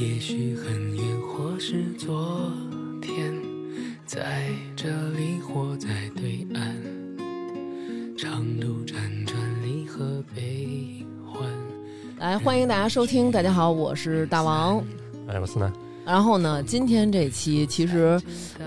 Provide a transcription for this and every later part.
也许很远，或是昨天，在这里或在对岸，长路辗转，离合悲欢。来，欢迎大家收听。大家好，我是大王。哎，我思南，然后呢，今天这期其实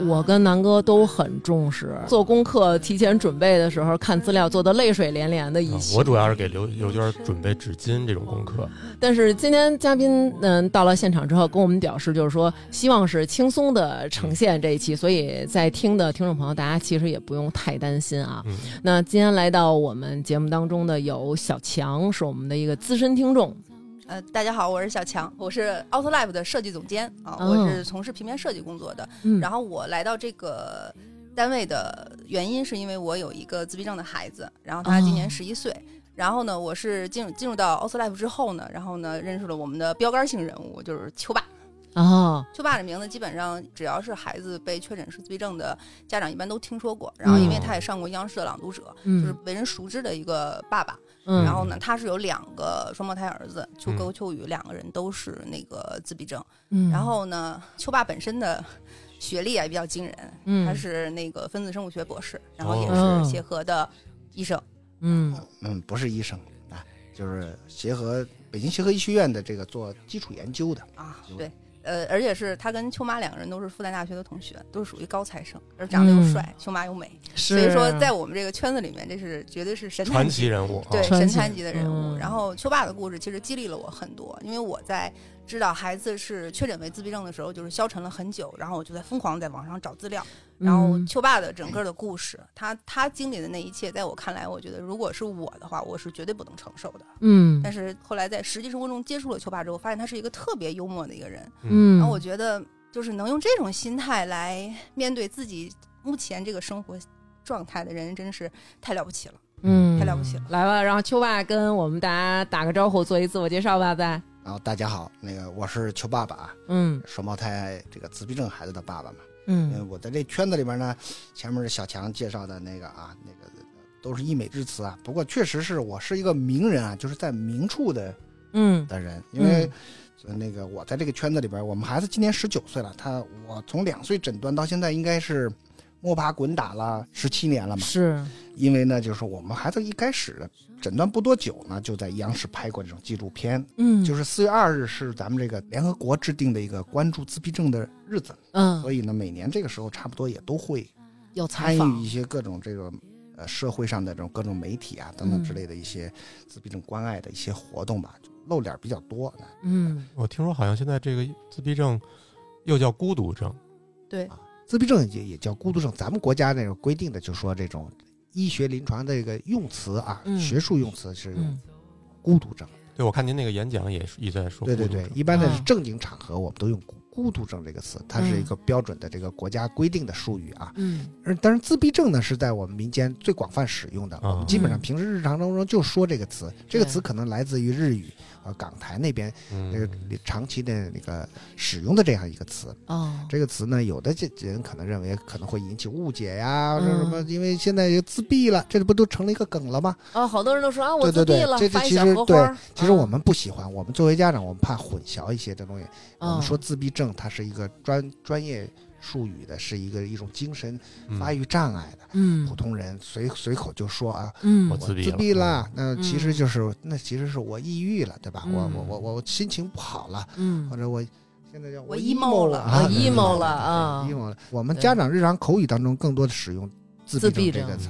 我跟南哥都很重视，做功课、提前准备的时候看资料做的泪水连连的一期。啊我主要是给刘刘娟准备纸巾这种功课。但是今天嘉宾嗯到了现场之后，跟我们表示就是说，希望是轻松的呈现这一期，所以在听的听众朋友，大家其实也不用太担心啊。嗯，那今天来到我们节目当中的有小强，是我们的一个资深听众。呃，大家好，我是小强，我是 Outlive 的设计总监啊，哦我是从事平面设计工作的。嗯然后我来到这个单位的原因是因为我有一个自闭症的孩子，然后他今年哦十一岁。然后呢，我是进入进入到 Outlife 之后呢，然后呢，认识了我们的标杆性人物，就是秋爸。哦，秋爸的名字基本上只要是孩子被确诊是自闭症的家长，一般都听说过。然后，因为他也上过央视的《朗读者》，就是嗯为人熟知的一个爸爸。嗯，然后呢，他是有两个双胞胎儿子，秋嗯哥、秋雨两个人都是那个自闭症。嗯，然后呢，秋爸本身的学历啊也比较惊人，嗯，他是那个分子生物学博士，然后也哦是协和的医生。嗯嗯，不是医生啊，就是协和北京协和医学院的这个做基础研究的。啊，对，呃，而且是他跟秋妈两个人都是复旦大学的同学，都是属于高材生，而长得又帅，秋妈又美，所以说在我们这个圈子里面，这是绝对是神传奇人物。对啊传奇神坛级的人物。嗯然后秋爸的故事其实激励了我很多，因为我在知道孩子是确诊为自闭症的时候，就是消沉了很久，然后我就在疯狂在网上找资料。然后嗯秋爸的整个的故事，他他经历的那一切，在我看来，我觉得如果是我的话，我是绝对不能承受的。嗯但是后来在实际生活中接触了秋爸之后，发现他是一个特别幽默的一个人。嗯，然后我觉得，就是能用这种心态来面对自己目前这个生活状态的人，真是太了不起了。嗯太了不起了来吧，然后秋爸跟我们大家打个招呼，做一自我介绍吧，再然后大家好，那个我是邱爸爸啊，嗯双胞胎这个自闭症孩子的爸爸嘛。嗯我在这圈子里边呢，前面是小强介绍的那个啊，那个都是溢美之词啊。不过确实是我是一个名人啊，就是在名处的嗯的人，因为。呃那个我在这个圈子里边，我们孩子今年十九岁了，他我从两岁诊断到现在应该是摸爬滚打了十七年了嘛。是因为呢，就是我们孩子一开始诊断不多久呢，就在央视拍过这种纪录片。嗯。就是四月二日是咱们这个联合国制定的一个关注自闭症的日子，嗯。所以呢，每年这个时候差不多也都会有参与一些各种这个呃社会上的这种各种媒体啊等等之类的一些自闭症关爱的一些活动吧，露脸比较多。嗯。我听说好像现在这个自闭症又叫孤独症，对，自闭症也也叫孤独症，咱们国家那个规定的就说这种医学临床的这个用词啊，嗯学术用词是用嗯孤独症。对我看您那个演讲也是一直在说对对。对，一般的是嗯正经场合我们都用孤孤独症这个词，它是一个标准的这个国家规定的术语啊。嗯而但是自闭症呢是在我们民间最广泛使用的，啊我们基本上嗯平时日常当中就说这个词，这个词可能来自于日语，呃，港台那边那个嗯，长期的那个使用的这样一个词。哦这个词呢，有的这人可能认为可能会引起误解呀，嗯说什么？因为现在自闭了，这不都成了一个梗了吗？啊，好多人都说啊，我对对对自闭了，这这发一小其实对其实我们不喜欢，我们作为家长，我们怕混淆一些这东西。我哦们说自闭症，它是一个专专业术语的，是一个一种精神嗯。发育障碍的。嗯。普通人随随口就说啊，嗯。我我自自闭了闭了，那其实嗯。就是那其实是我抑郁了，对吧？我嗯。我我我心情不好了，嗯。或者我现在叫我 emo 了啊我 emo 了啊，emo 了。我们家长日常口语当中更多的使用自自闭症这个词。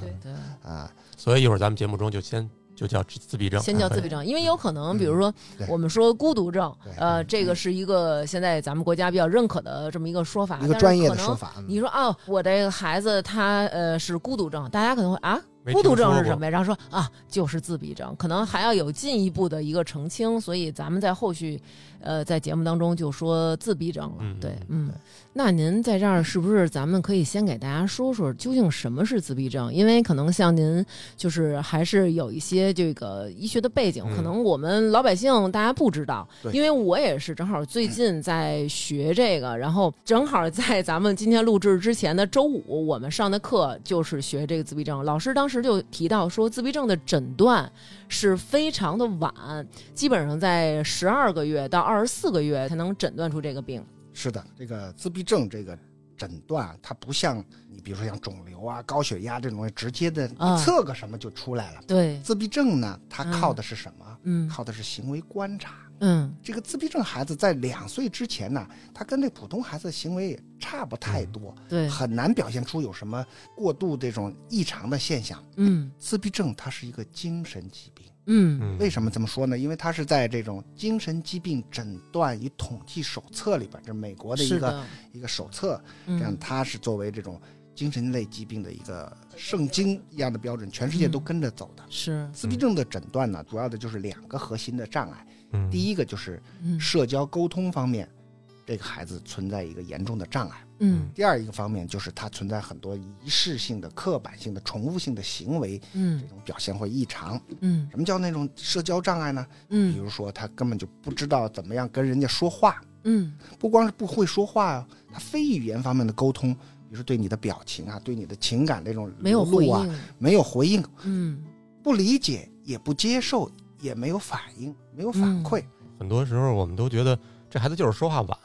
啊，所以一会儿咱们节目中就先就叫自闭症。先叫自闭症，因为有可能，比如说我们说孤独症，呃，这个是一个现在咱们国家比较认可的这么一个说法，但是一个专业的可能说法。嗯你说哦，我这个孩子他呃是孤独症，大家可能会啊，没孤独症是什么呀？然后说啊，就是自闭症，可能还要有进一步的一个澄清，所以咱们在后续呃在节目当中就说自闭症了。嗯对，嗯，那您在这儿是不是咱们可以先给大家说说究竟什么是自闭症？因为可能像您就是还是有一些这个医学的背景，嗯可能我们老百姓大家不知道。对因为我也是正好最近在学这个，然后正好在咱们今天录制之前的周五，我们上的课就是学这个自闭症。老师当时时就提到说，自闭症的诊断是非常的晚，基本上在十二个月到二十四个月才能诊断出这个病。是的，这个自闭症这个诊断啊，它不像你比如说像肿瘤啊、高血压这种东西，直接的啊测个什么就出来了。对，自闭症呢，它嗯靠的是什么？嗯靠的是行为观察。嗯。这个自闭症孩子在两岁之前呢，他跟这普通孩子的行为也差不太多，对，很难表现出有什么过度这种异常的现象。嗯。自闭症它是一个精神疾病，嗯。嗯，为什么这么说呢？因为它是在这种精神疾病诊断与统计手册里边，这是美国的一个的，一个手册，这这样它是作为这种精神类疾病的一个圣经一样的标准，全世界都跟着走的。是。自闭症的诊断呢，主要的就是两个核心的障碍，嗯。第一个就是嗯。社交沟通方面，这个孩子存在一个严重的障碍。嗯。第二一个方面就是他存在很多仪式性的、刻板性的、重复性的行为，嗯。这嗯种表现会异常。嗯。什么叫那种社交障碍呢？嗯。比嗯如说他根本就不知道怎么样跟人家说话，嗯。不光是不会说话啊，他非语言方面的沟通，比如说对你的表情啊、对你的情感这种没有回啊，应，没有回应，嗯。不理解也不接受，也没有反应，没有反嗯馈。很多时候我们都觉得这孩子就是说话晚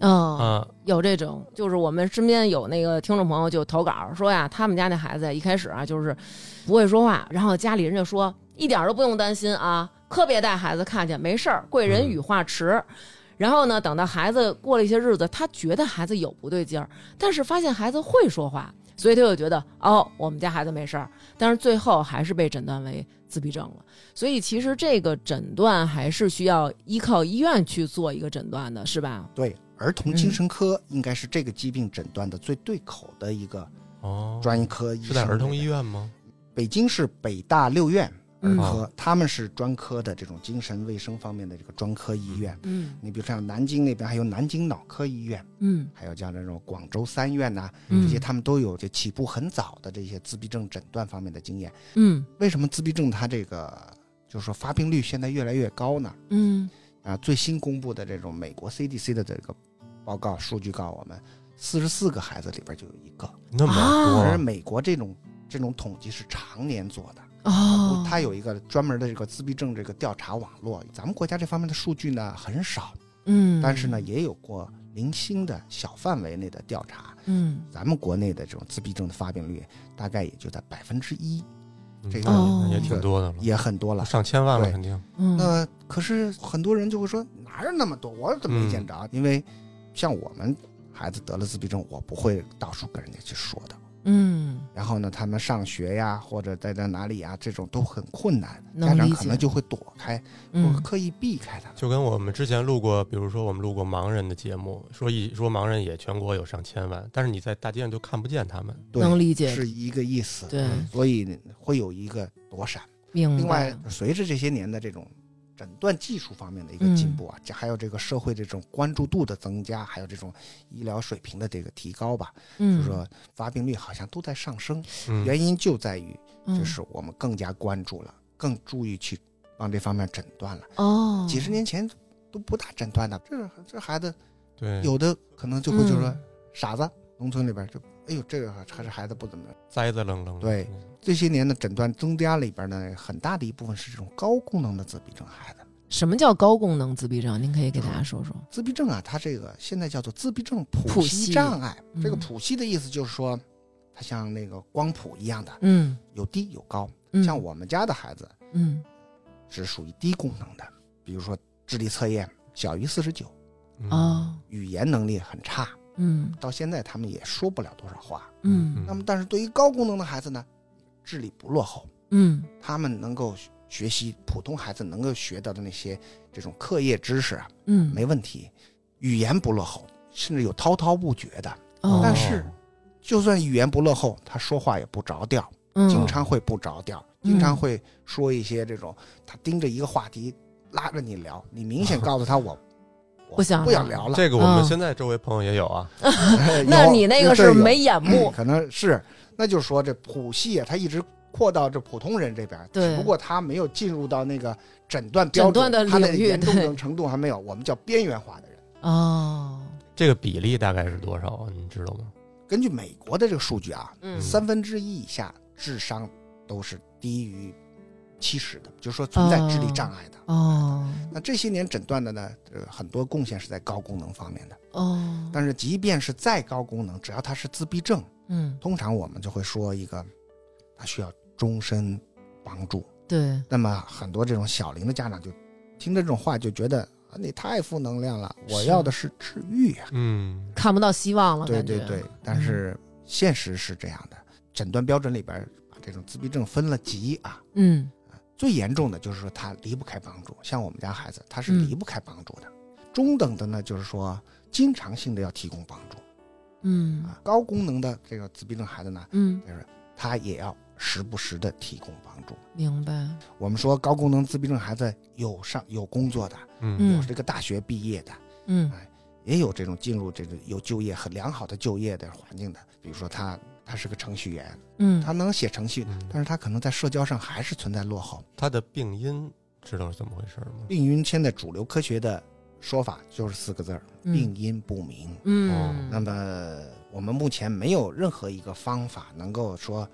哦。啊，有这种，就是我们身边有那个听众朋友就投稿说呀，他们家那孩子一开始啊就是不会说话，然后家里人就说一点都不用担心啊，可别带孩子看见，没事儿，贵人语化迟。然后呢，等到孩子过了一些日子，他觉得孩子有不对劲儿，但是发现孩子会说话，所以他就觉得哦，我们家孩子没事儿，但是最后还是被诊断为自闭症了。所以其实这个诊断还是需要依靠医院去做一个诊断的，是吧？对，儿童嗯精神科应该是这个疾病诊断的最对口的一个哦，专科医生。是在儿童医院吗？北京市北大六院儿嗯科，他们是专科的这种精神卫生方面的这个专科医院。嗯。你比如像南京那边还有南京脑科医院，嗯。还有像这种广州三院呐、嗯。这些他们都有这起步很早的这些自闭症诊断方面的经验。嗯。为什么自闭症它这个就是说发病率现在越来越高呢？嗯。啊，最新公布的这种美国 CDC 的这个报告数据告诉我们，四十四个孩子里边就有一个。那么多。而多，美国这种这种统计是常年做的，哦，它有一个专门的这个自闭症这个调查网络。咱们国家这方面的数据呢很少，嗯，但是呢也有过零星的小范围内的调查。嗯咱们国内的这种自闭症的发病率大概也就在百分之一，这个哦也挺多的了，也很多了。上千万了，肯定。嗯那可是很多人就会说哪有那么多，我怎么没见着？因为像我们孩子得了自闭症，我不会到处跟人家去说的。嗯然后呢，他们上学呀，或者在在哪里呀，这种都很困难，能家长可能就会躲开，刻意避开他。就跟我们之前录过，比如说我们录过盲人的节目，说一说盲人也全国有上千万，但是你在大街上就看不见他们。对，能理解，是一个意思。对，所以会有一个躲闪。明另外，，随着这些年的这种诊断技术方面的一个进步啊，这还有这个社会这种关注度的增加，还有这种医疗水平的这个提高吧，嗯，就是说发病率好像都在上升。嗯，原因就在于，嗯就是我们更加关注了，更注意去往这方面诊断了。哦，几十年前都不大诊断的，这这孩子对，有的可能就会就说嗯傻子，农村里边就哎呦这个还是孩子不怎么。栽栽愣愣的。对这些年的诊断增加里边呢，很大的一部分是这种高功能的自闭症孩子。什么叫高功能自闭症？您可以给大家说说。自闭症啊，它这个现在叫做自闭症谱谱系系障碍。嗯这个谱系的意思就是说，它像那个光谱一样的，嗯，有低有高。嗯像我们家的孩子嗯是属于低功能的，比如说智力测验小于四十九，嗯哦语言能力很差，嗯到现在他们也说不了多少话。嗯那么，但是对于高功能的孩子呢，智力不落后，嗯。他们能够学习普通孩子能够学到的那些这种课业知识啊，嗯，没问题，语言不落后，甚至有滔滔不绝的。哦，但是，就算语言不落后，他说话也不着调，嗯。经常会不着调，嗯。经常会说一些这种他盯着一个话题拉着你聊，你明显告诉他我 我不想不想聊了。这个我们嗯。现在周围朋友也有啊。那你那个是没眼目，可能是，那就是说这谱系啊，它一直扩到这普通人这边，对只不过他没有进入到那个诊断标诊断的准，他的领域严重程程度还没有，我们叫边缘化的人。哦，这个比例大概是多少啊？你知道吗？根据美国的这个数据啊，嗯三分之一以下智商都是低于七十的，就是说存在智力障碍的。哦那这些年诊断的呢，呃，很多贡献是在高功能方面的。哦，但是即便是再高功能，只要他是自闭症，嗯，通常我们就会说一个，他需要终身帮助。对，那么很多这种小龄的家长就听着这种话，就觉得啊，你太负能量了，我要的是治愈啊。嗯看不到希望了，对对对，但是现实是这样的，诊断标准里边把这种自闭症分了级啊。嗯最严重的就是说他离不开帮助，像我们家孩子他是嗯离不开帮助的。中等的呢，就是说经常性的要提供帮助嗯啊。高功能的这个自闭症孩子呢，嗯，就是他也要时不时的提供帮助。明白，我们说高功能自闭症孩子有上有工作的，嗯有这个大学毕业的，嗯也有这种进入这个有就业很良好的就业的环境的。比如说他他是个程序员，嗯，他能写程序，嗯但是他可能在社交上还是存在落后。他的病因知道是怎么回事吗？病因现在主流科学的说法就是四个字儿：嗯病因不明。嗯，那么我们目前没有任何一个方法能够说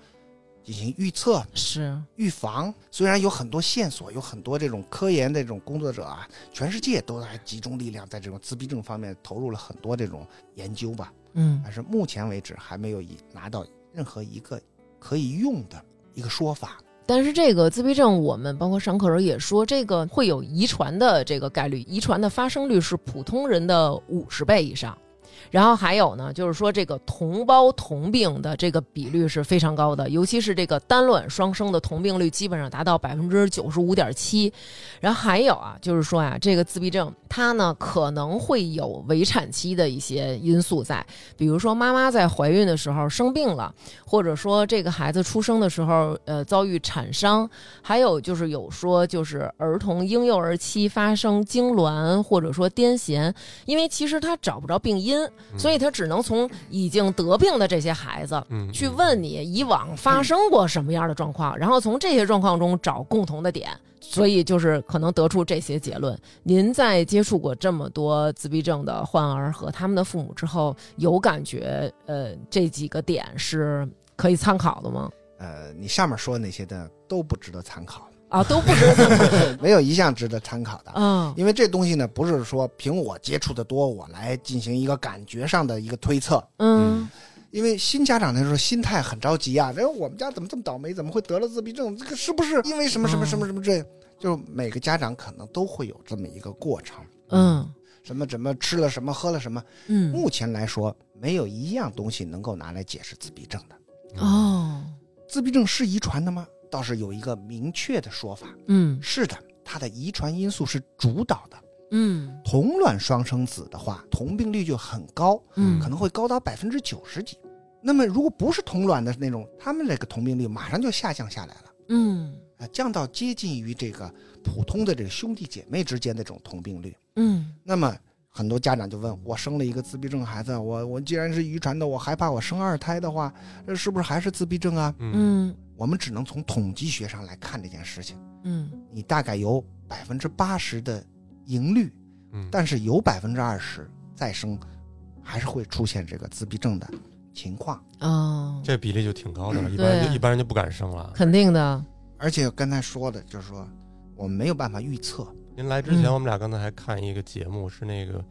进行预测、是，预防。虽然有很多线索，有很多这种科研的这种工作者啊，全世界都在集中力量在这种自闭症方面投入了很多这种研究吧，嗯但是目前为止还没有一拿到任何一个可以用的一个说法。但是这个自闭症，我们包括上课时候也说，这个会有遗传的这个概率，遗传的发生率是普通人的五十倍以上。然后还有呢，就是说这个同胞同病的这个比率是非常高的，尤其是这个单卵双生的同病率基本上达到百分之九十五点七。然后还有啊，就是说啊、这个自闭症它呢可能会有围产期的一些因素在，比如说妈妈在怀孕的时候生病了，或者说这个孩子出生的时候呃遭遇产伤，还有就是有说就是儿童婴幼儿期发生痉挛或者说癫痫，因为其实他找不着病因，所以他只能从已经得病的这些孩子。嗯去问你以往发生过什么样的状况，然后从这些状况中找共同的点，所以就是可能得出这些结论。您在接触过这么多自闭症的患儿和他们的父母之后，有感觉呃这几个点是可以参考的吗？呃，你上面说的那些的都不值得参考，啊，都不值得。没有一项值得参考的。嗯因为这东西呢，不是说凭我接触的多，我来进行一个感觉上的一个推测。嗯因为新家长那时候心态很着急啊，哎，我们家怎么这么倒霉？怎么会得了自闭症？这个是不是因为什么什么什么什么这？就每个家长可能都会有这么一个过程，嗯什么什么吃了什么喝了什么。嗯目前来说，没有一样东西能够拿来解释自闭症的。哦自闭症是遗传的吗？倒是有一个明确的说法，嗯是的，它的遗传因素是主导的。嗯同卵双生子的话，同病率就很高，嗯可能会高达百分之九十几。那么如果不是同卵的那种，他们那个同病率马上就下降下来了，嗯啊，降到接近于这个普通的这个兄弟姐妹之间的这种同病率。嗯那么很多家长就问我，生了一个自闭症孩子，我我既然是遗传的，我害怕我生二胎的话，这是不是还是自闭症啊？嗯嗯我们只能从统计学上来看这件事情。嗯你大概有百分之八十的盈率，嗯，但是有百分之二十再生，还是会出现这个自闭症的情况。哦，这比例就挺高的了，一般人就一般人就不敢生了。肯定的。而且刚才说的就是说，我们没有办法预测。您来之前，嗯我们俩刚才还看一个节目，是那个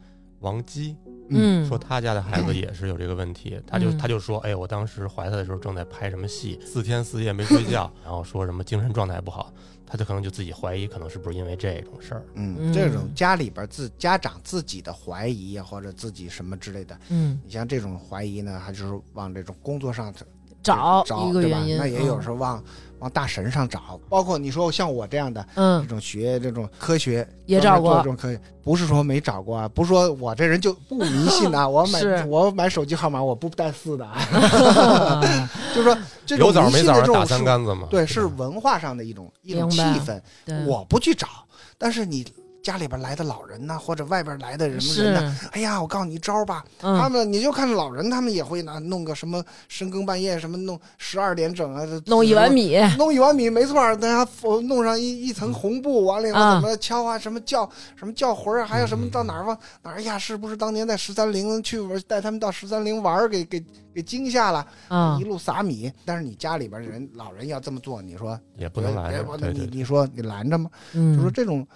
王姬嗯，说他家的孩子也是有这个问题，他就嗯。他就说，哎，我当时怀他的时候正在拍什么戏，四天四夜没睡觉，然后说什么精神状态不好，他就可能就自己怀疑，可能是不是因为这种事儿。嗯，嗯。这种家里边自家长自己的怀疑啊，或者自己什么之类的，嗯。你像这种怀疑呢，还就是往这种工作上找找对吧一个原因，那也有嗯。时候往往大神上找，包括你说像我这样的嗯这嗯种学这种科学也找过做这种科学，不是说没找过啊，不是说我这人就不迷信啊，我买 我买手机号码我不带四的啊，就是说这种有枣没迷信的这种枣打三竿子嘛？对，是文化上的一种一种气氛，对，我不去找，但是你家里边来的老人呐，或者外边来的什么人呢，是，哎呀，我告诉你一招吧，他嗯，们你就看老人，他们也会拿弄个什么深更半夜什么弄十二点整啊，弄一碗，米，弄一碗米，没错儿，大家弄上一一层红布，完了以后啊怎么敲啊，什么叫什么叫魂儿啊，还有什么嗯到哪儿往哪儿哎呀，是不是当年在十三陵去玩带他们到十三陵玩，给给给惊吓了，啊。一，路撒米。但是你家里边人老人要这么做，你说也不能拦你你说你拦着吗？嗯，就说这种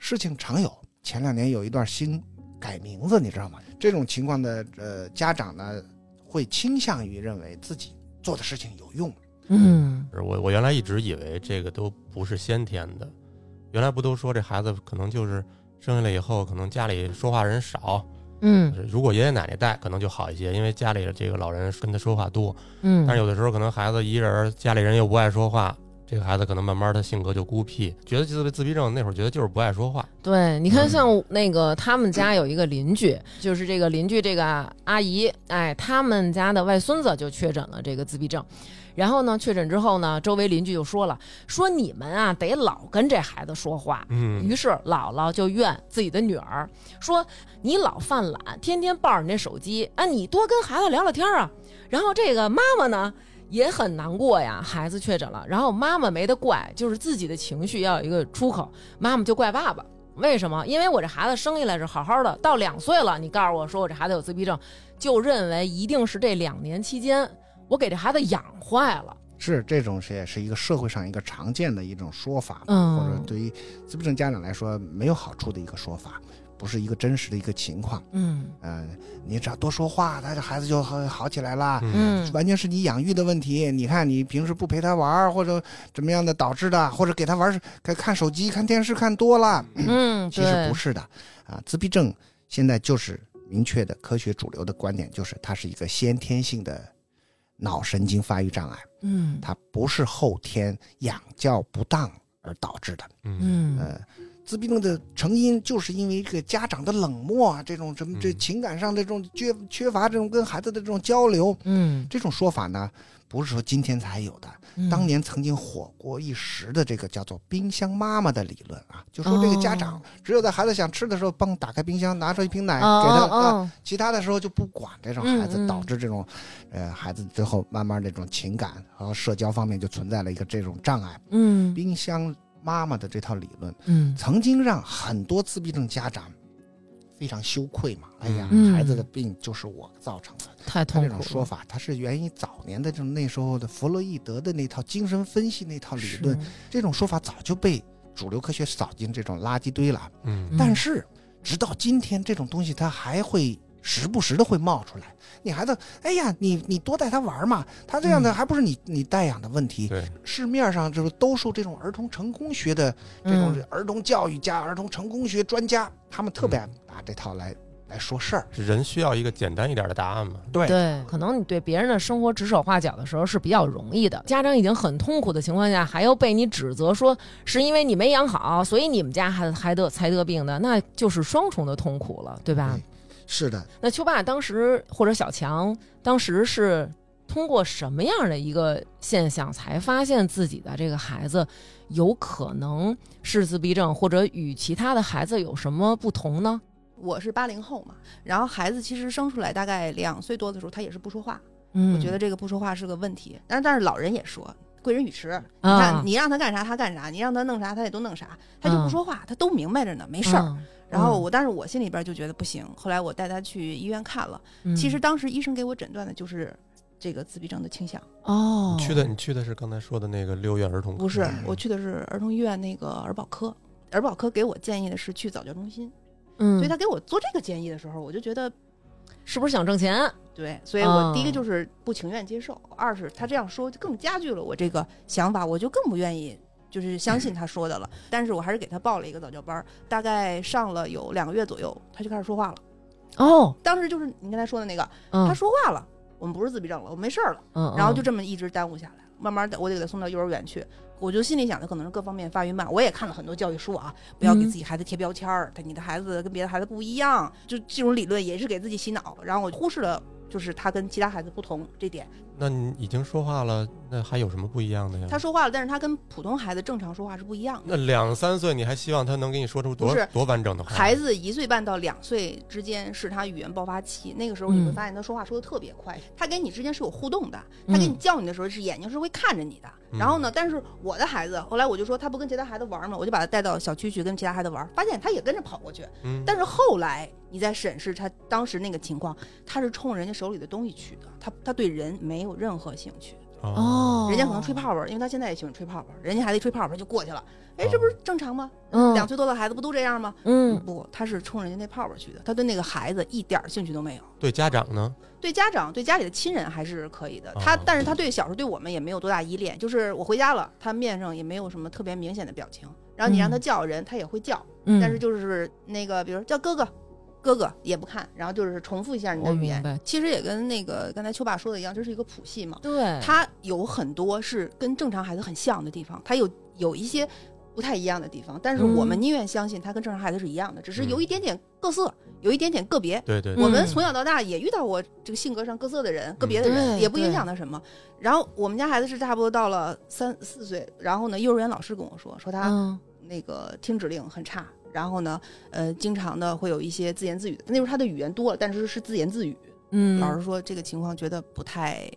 事情常有。前两年有一段新改名字，你知道吗？这种情况的呃家长呢，会倾向于认为自己做的事情有用。嗯，我我原来一直以为这个都不是先天的，原来不都说这孩子可能就是生下来以后，可能家里说话人少，嗯，如果爷爷奶奶带可能就好一些，因为家里的这个老人跟他说话多。嗯，但是有的时候可能孩子一人，家里人又不爱说话，这个孩子可能慢慢他性格就孤僻，觉得自自闭症那会儿觉得就是不爱说话。对，你看，嗯像那个他们家有一个邻居，就是这个邻居这个阿姨，哎，他们家的外孙子就确诊了这个自闭症。然后呢，确诊之后呢，周围邻居就说了，说你们啊得老跟这孩子说话。嗯于是姥姥就怨自己的女儿，说你老犯懒，天天抱着你那手机，啊，你多跟孩子聊聊天啊。然后这个妈妈呢也很难过呀，孩子确诊了，然后妈妈没得怪，就是自己的情绪要有一个出口，妈妈就怪爸爸。为什么？因为我这孩子生下来是好好的，到两岁了，你告诉我说我这孩子有自闭症，就认为一定是这两年期间我给这孩子养坏了。是这种是也是一个社会上一个常见的一种说法，嗯或者对于自闭症家长来说没有好处的一个说法，不是一个真实的一个情况。嗯呃，你只要多说话，他的孩子就好好起来了。嗯嗯完全是你养育的问题。你看，你平时不陪他玩，或者怎么样的导致的，或者给他玩儿看看手机、看电视看多了，嗯，其实不是的啊。自闭症现在就是明确的科学主流的观点，就是它是一个先天性的脑神经发育障碍，嗯它不是后天养教不当而导致的。嗯嗯呃，自闭症的成因就是因为这个家长的冷漠啊，这种什么这嗯。情感上的这种缺缺乏这种跟孩子的这种交流，嗯，这种说法呢，不是说今天才有的，嗯。当年曾经火过一时的这个叫做“冰箱妈妈”的理论啊，就说这个家长哦。只有在孩子想吃的时候，帮打开冰箱，拿出一瓶奶给哦他，哦啊哦其他的时候就不管这种孩子，嗯嗯。导致这种，呃，孩子最后慢慢这种情感和社交方面就存在了一个这种障碍。嗯。冰箱妈妈的这套理论，嗯曾经让很多自闭症家长非常羞愧嘛。哎呀，嗯孩子的病就是我造成的。太痛苦了种说法，它是源于早年的这种那时候的弗洛伊德的那套精神分析那套理论。这种说法早就被主流科学扫进这种垃圾堆了。嗯嗯但是直到今天，这种东西它还会时不时的会冒出来。你孩子，哎呀，你你多带他玩嘛，他这样的嗯还不是你你带养的问题。对，市面上就是都受这种儿童成功学的这种嗯儿童教育家、儿童成功学专家，他们特别爱拿这套来来说事儿。人需要一个简单一点的答案嘛？对对，可能你对别人的生活指手画脚的时候是比较容易的。家长已经很痛苦的情况下，还要被你指责说是因为你没养好，所以你们家孩子还得才得病的，那就是双重的痛苦了，对吧？对是的，那秋爸当时或者小强当时是通过什么样的一个现象才发现自己的这个孩子有可能是自闭症，或者与其他的孩子有什么不同呢？我是八零后嘛，然后孩子其实生出来大概两岁多的时候，他也是不说话。嗯，我觉得这个不说话是个问题，但是但是老人也说。贵人语迟，你啊看你让他干啥他干啥，你让他弄啥他也都弄啥，他就不说话，他都明白着呢，没事儿。嗯然后我，但是我心里边就觉得不行。后来我带他去医院看了，嗯其实当时医生给我诊断的就是这个自闭症的倾向，哦，你去的你去的是刚才说的那个六院儿童科不是嗯我去的是儿童医院那个儿保科，儿保科给我建议的是去早教中心，嗯，所以他给我做这个建议的时候，我就觉得是不是想挣钱？对，所以我第一个哦就是不情愿接受，二是他这样说就更加剧了我这个想法，我就更不愿意就是相信他说的了。但是我还是给他报了一个早教班儿，大概上了有两个月左右，他就开始说话了。哦，当时就是你刚才说的那个，嗯他说话了，我们不是自闭症了，我没事儿了，嗯，然后就嗯这么一直耽误下来，慢慢的我得给他送到幼儿园去。我就心里想，他可能是各方面发育慢。我也看了很多教育书啊，不要给嗯自己孩子贴标签儿，他你的孩子跟别的孩子不一样，就这种理论也是给自己洗脑。然后我忽视了就是他跟其他孩子不同这点。那你已经说话了，那还有什么不一样的呀？他说话了，但是他跟普通孩子正常说话是不一样的。那两三岁，你还希望他能给你说出多多完整的话？孩子一岁半到两岁之间是他语言爆发期，那个时候你会嗯发现他说话说的特别快，他跟你之间是有互动的，他跟你嗯叫你的时候是眼睛是会看着你的。然后呢，但是我的孩子后来我就说他不跟其他孩子玩嘛，我就把他带到小区去跟其他孩子玩，发现他也跟着跑过去。嗯，但是后来你再审视他当时那个情况，他是冲人家手里的东西去的，他他对人没有任何兴趣。哦，人家可能吹泡泡，因为他现在也喜欢吹泡泡，人家孩子一吹泡泡就过去了，哎，这不是正常吗？嗯两岁多的孩子不都这样吗？嗯不，他是冲人家那泡泡去的，他对那个孩子一点兴趣都没有。对家长呢？对家长、对家里的亲人还是可以的，他哦但是他对小时候对我们也没有多大依恋，就是我回家了，他面上也没有什么特别明显的表情，然后你让他嗯叫人，他也会叫，嗯，但是就是那个比如叫哥哥。哥哥也不看，然后就是重复一下你的语言。其实也跟那个刚才秋爸说的一样，这是一个谱系嘛。对，它有很多是跟正常孩子很像的地方，他有有一些不太一样的地方，但是我们嗯宁愿相信他跟正常孩子是一样的，只是嗯有一点点各色，有一点点个别。对对我们从小到大也遇到过这个性格上各色的人，个别的人也不影响他什么。然后我们家孩子是差不多到了三四岁，然后呢，幼儿园老师跟我说，说他嗯那个听指令很差，然后呢，呃，经常的会有一些自言自语的。那时候他的语言多了，但是是自言自语。嗯，老师说这个情况觉得不太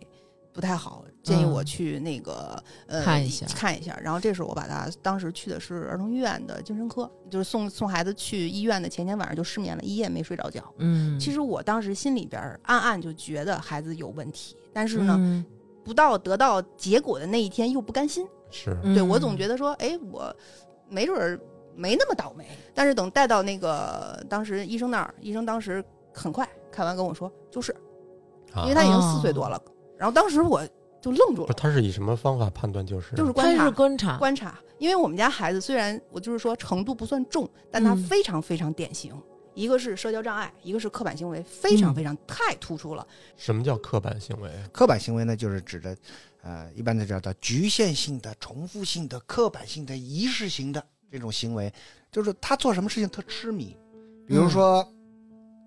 不太好，建议我嗯去那个、呃看一下看一下。然后这时候我把他当时去的是儿童医院的精神科，就是送送孩子去医院的前天晚上就失眠了，一夜没睡着觉。嗯，其实我当时心里边暗暗就觉得孩子有问题，但是呢，嗯不到得到结果的那一天又不甘心。是对我总觉得说，哎，我没准儿没那么倒霉。但是等带到那个当时医生那儿，医生当时很快看完跟我说，就是啊因为他已经哦四岁多了。然后当时我就愣住了，他是以什么方法判断就是就是观察观察，观察。因为我们家孩子虽然我就是说程度不算重，但他嗯非常非常典型。一个是社交障碍，一个是刻板行为，非常嗯非常太突出了。什么叫刻板行为？刻板行为呢，就是指的，呃，一般的叫做局限性的、重复性的、刻板性的、仪式型的这种行为，就是他做什么事情特痴迷，比如说、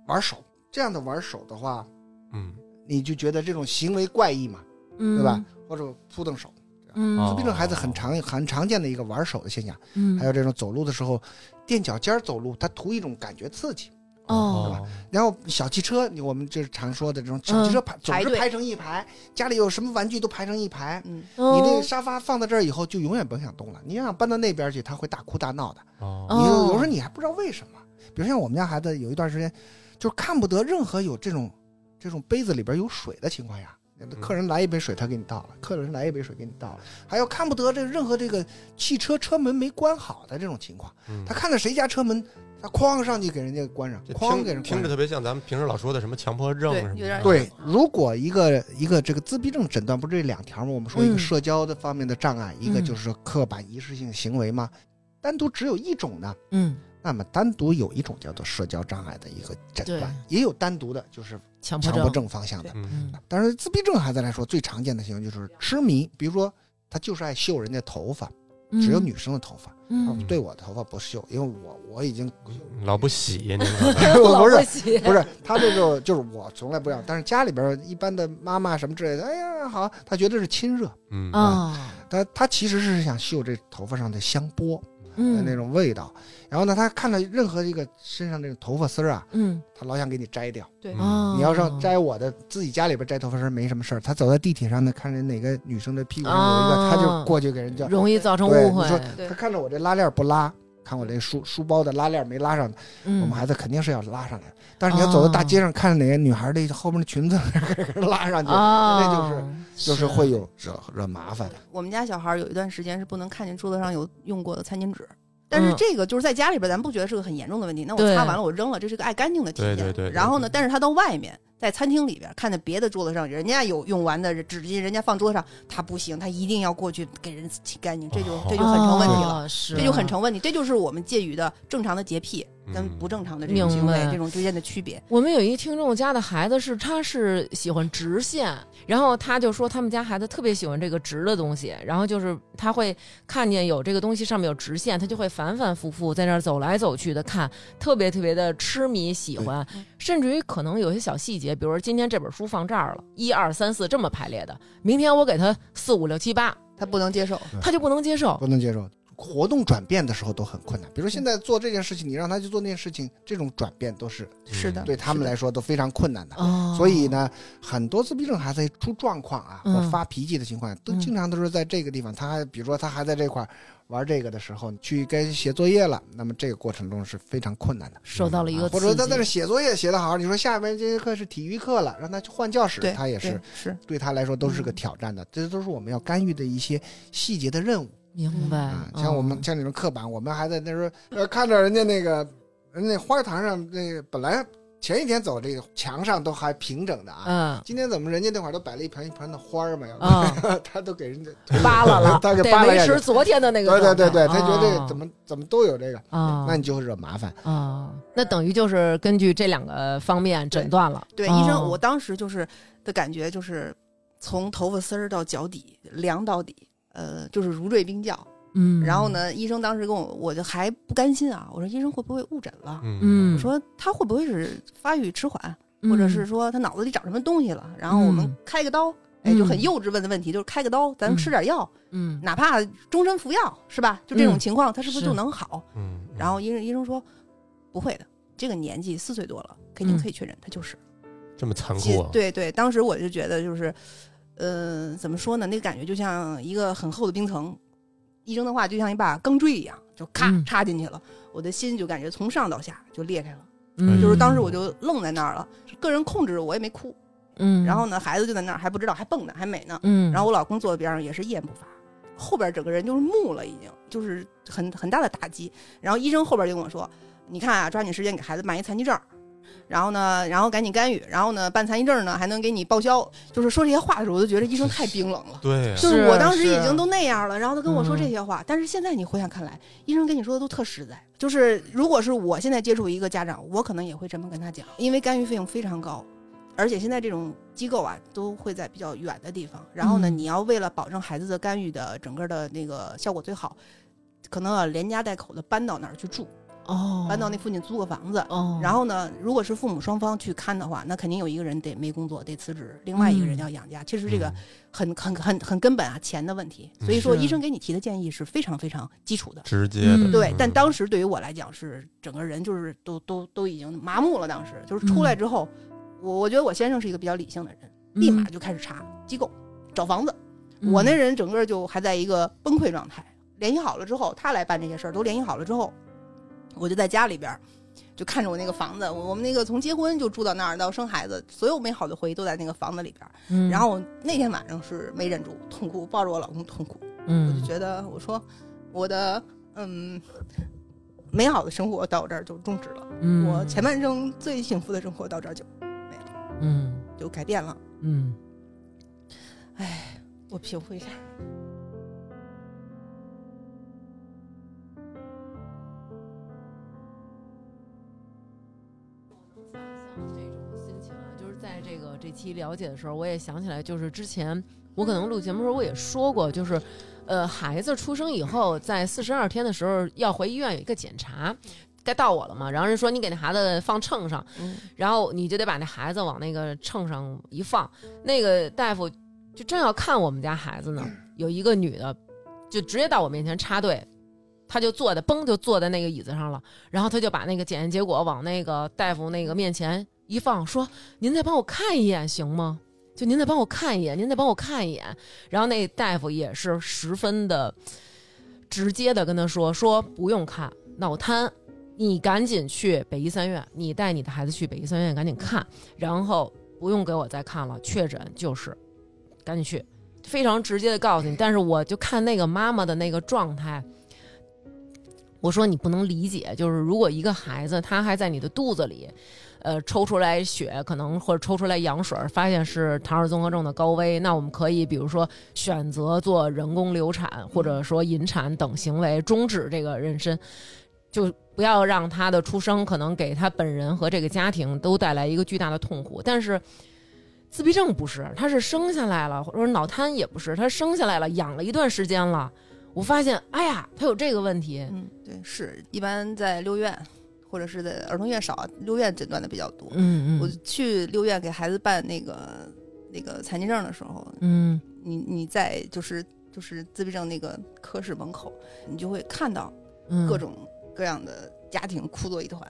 玩手，这样的玩手的话，嗯，你就觉得这种行为怪异嘛，嗯，对吧？？或者扑腾手，嗯哦自闭症孩子很常很常见的一个玩手的现象，嗯，还有这种走路的时候垫脚尖走路，他图一种感觉刺激。哦，然后小汽车，我们就是常说的这种小汽车排、总是排成一排，家里有什么玩具都排成一排。嗯，你那沙发放到这儿以后，就永远甭想动了。你要想搬到那边去，他会大哭大闹的。哦哦你有有时候你还不知道为什么。比如像我们家孩子，有一段时间就是看不得任何有这种这种杯子里边有水的情况下，客人来一杯水，他给你倒了；客人来一杯水给你倒了。还有看不得这任何这个汽车车门没关好的这种情况，嗯他看到谁家车门，他哐上去给人家关上，哐给人。听着特别像咱们平时老说的什么强迫症什么的，对如果一个一个这个自闭症诊断不是这两条吗？我们说一个嗯社交的方面的障碍，一个嗯就是说刻板仪式性行为嘛。单独只有一种呢，嗯，那么单独有一种叫做社交障碍的一个诊断，也有单独的就是强迫强迫症方向的。嗯嗯但是自闭症孩子来说，最常见的行为就是痴迷，比如说他就是爱秀人家头发，只有女生的头发，嗯，对我的头发不秀，因为我我已经老不洗，你知道吗不是是不是他这个就是我从来不要，但是家里边一般的妈妈什么之类的，哎呀好，他觉得是亲热，嗯。啊，他他其实是想秀这头发上的香波的嗯，那种味道，然后呢，他看到任何一个身上这个头发丝儿啊，嗯，他老想给你摘掉。对。嗯。哦，你要说摘我的，自己家里边摘头发丝儿没什么事儿，他走在地铁上呢，看见哪个女生的屁股上有一个，哦他就过去给人叫。容易造成误会对你说，他看着我这拉链不拉，看我这书书包的拉链没拉上，嗯，我们孩子肯定是要拉上来。但是你要走到大街上，看着哪个女孩的后面的裙子 拉上去，啊，那就是就是会有惹惹麻烦的。我们家小孩有一段时间是不能看见桌子上有用过的餐巾纸。但是嗯这个就是在家里边，咱不觉得是个很严重的问题。那我擦完了，我扔了，这是个爱干净的体现。对对对对然后呢，但是他到外面，在餐厅里边看见别的桌子上人家有用完的纸巾，人家放桌子上，他不行，他一定要过去给人洗干净，这就哦这就很成问题了。哦，这就很成问题，这就是我们介于的正常的洁癖跟嗯不正常的这种行为这种之间的区别。我们有一听众家的孩子是，他是喜欢直线，然后他就说他们家孩子特别喜欢这个直的东西，然后就是他会看见有这个东西上面有直线，他就会反反复复在那儿走来走去的看，特别特别的痴迷喜欢，甚至于可能有些小细节，比如说今天这本书放这儿了，一二三四这么排列的，明天我给他四五六七八，他不能接受，他就不能接受。不能接受。活动转变的时候都很困难，比如现在做这件事情，你让他去做那件事情，这种转变都是是的对他们来说都非常困难的。哦，所以，呢，很多自闭症孩子出状况啊，发脾气的情况，都嗯经常都是在这个地方。他还比如说他还在这块儿玩这个的时候，去该写作业了，那么这个过程中是非常困难的。受到了一个啊或者说他在这写作业写得好，你说下边这节课是体育课了，让他去换教室，，他也是对是对他来说都是个嗯挑战的。这都是我们要干预的一些细节的任务明白啊。，像我们嗯像那种刻板，我们还在那时候呃看着人家那个人家花坛上那个本来前一天走这个墙上都还平整的啊，嗯今天怎么人家那会儿都摆了一盆一盆的花儿嘛？要不嗯，他都给人家 扒拉了，他给扒拉下去维持昨天的那个对对对他觉得哦怎么怎么都有这个，啊，那你就会惹麻烦。啊，那等于就是根据这两个方面诊断了。对，哦医生，我当时就是的感觉就是从头发丝儿到脚底凉到底，呃，就是如坠冰窖。嗯，然后？呢，医生当时跟我，我就还不甘心啊，我说医生会不会误诊了？嗯嗯，我说他会不会是发育迟缓，或者是说他脑子里长什么东西了？然后我们嗯开个刀，哎，就很嗯幼稚问的问题，就是开个刀，咱们吃点药，嗯，哪怕终身服药，是吧？就这种嗯情况，他是不是是就能好？嗯，然后医生医生说不会的，这个年纪四岁多了，肯定嗯可以确诊，他就是。这么残酷啊，对对，当时我就觉得就是，呃，怎么说呢？那个感觉就像一个很厚的冰层，医生的话就像一把钢锥一样，就咔嗯插进去了，我的心就感觉从上到下就裂开了。嗯就是当时我就愣在那儿了，个人控制我也没哭，嗯，然后呢，孩子就在那儿还不知道，还蹦呢，还美呢。嗯，然后我老公坐在边上也是一言不发，后边整个人就是木了，已经就是很很大的打击。然后医生后边就跟我说：“你看啊，抓紧时间给孩子办一残疾证。”然后呢，然后赶紧干预，然后呢，办残疾证呢还能给你报销。就是说这些话的时候，我就觉得医生太冰冷了。对呀，就是是我当时已经都那样了，然后他跟我说嗯这些话，但是现在你回想看来，医生跟你说的都特实在。就是如果是我现在接触一个家长，我可能也会这么跟他讲，因为干预费用非常高，而且现在这种机构啊都会在比较远的地方，然后呢，嗯你要为了保证孩子的干预的整个的那个效果最好，可能要连家带口的搬到那儿去住，哦，搬到那附近租个房子。哦，然后呢，如果是父母双方去看的话，那肯定有一个人得没工作，得辞职，另外一个人嗯要养家。其实这个嗯很很很很根本啊，钱的问题。所以说，医生给你提的建议是非常非常基础的。直接嗯的，对，但嗯当时对于我来讲是整个人就是都都都已经麻木了。当时就是出来之后，我我觉得我先生是一个比较理性的人，立马就开始查机构、找房子。嗯我那人整个就还在一个崩溃状态。联系好了之后，他来办这些事儿，都联系好了之后，我就在家里边儿就看着我那个房子，我我们那个从结婚就住到那儿到生孩子，所有美好的回忆都在那个房子里边儿。嗯，然后那天晚上是没忍住，痛哭，抱着我老公痛哭。我嗯就觉得，我说我的嗯美好的生活到我这儿就终止了，嗯我前半生最幸福的生活到这儿就没了嗯就改变了。嗯哎，我平复一下。这个这期了解的时候，我也想起来，就是之前我可能录节目的时候我也说过，就是，呃，孩子出生以后，在四十二天的时候要回医院有一个检查，该到我了嘛，然后人说你给那孩子放秤上，嗯然后你就得把那孩子往那个秤上一放，那个大夫就正要看我们家孩子呢，有一个女的就直接到我面前插队。她就坐在嘣就坐在那个椅子上了，然后她就把那个检验结果往那个大夫那个面前一放，说：“您再帮我看一眼行吗？就您再帮我看一眼，您再帮我看一眼。”然后那大夫也是十分的直接的跟他说：“说不用看，脑瘫，你赶紧去北医三院，你带你的孩子去北医三院赶紧看，然后不用给我再看了，确诊就是，赶紧去。”非常直接的告诉你，但是我就看那个妈妈的那个状态，我说你不能理解，就是如果一个孩子他还在你的肚子里，呃，抽出来血，可能或者抽出来羊水，发现是唐氏综合症的高危，那我们可以比如说选择做人工流产，或者说引产等行为，终止这个妊娠。就不要让他的出生可能给他本人和这个家庭都带来一个巨大的痛苦。但是自闭症不是，他是生下来了，或者说脑瘫也不是，他生下来了，养了一段时间了，我发现，哎呀，他有这个问题，嗯，对，是一般在六院或者是在儿童院少，六院诊断的比较多。嗯我去六院给孩子办那个那个残疾证的时候，嗯。你你在就是就是自闭症那个科室门口，你就会看到嗯，各种各样的家庭哭作一团，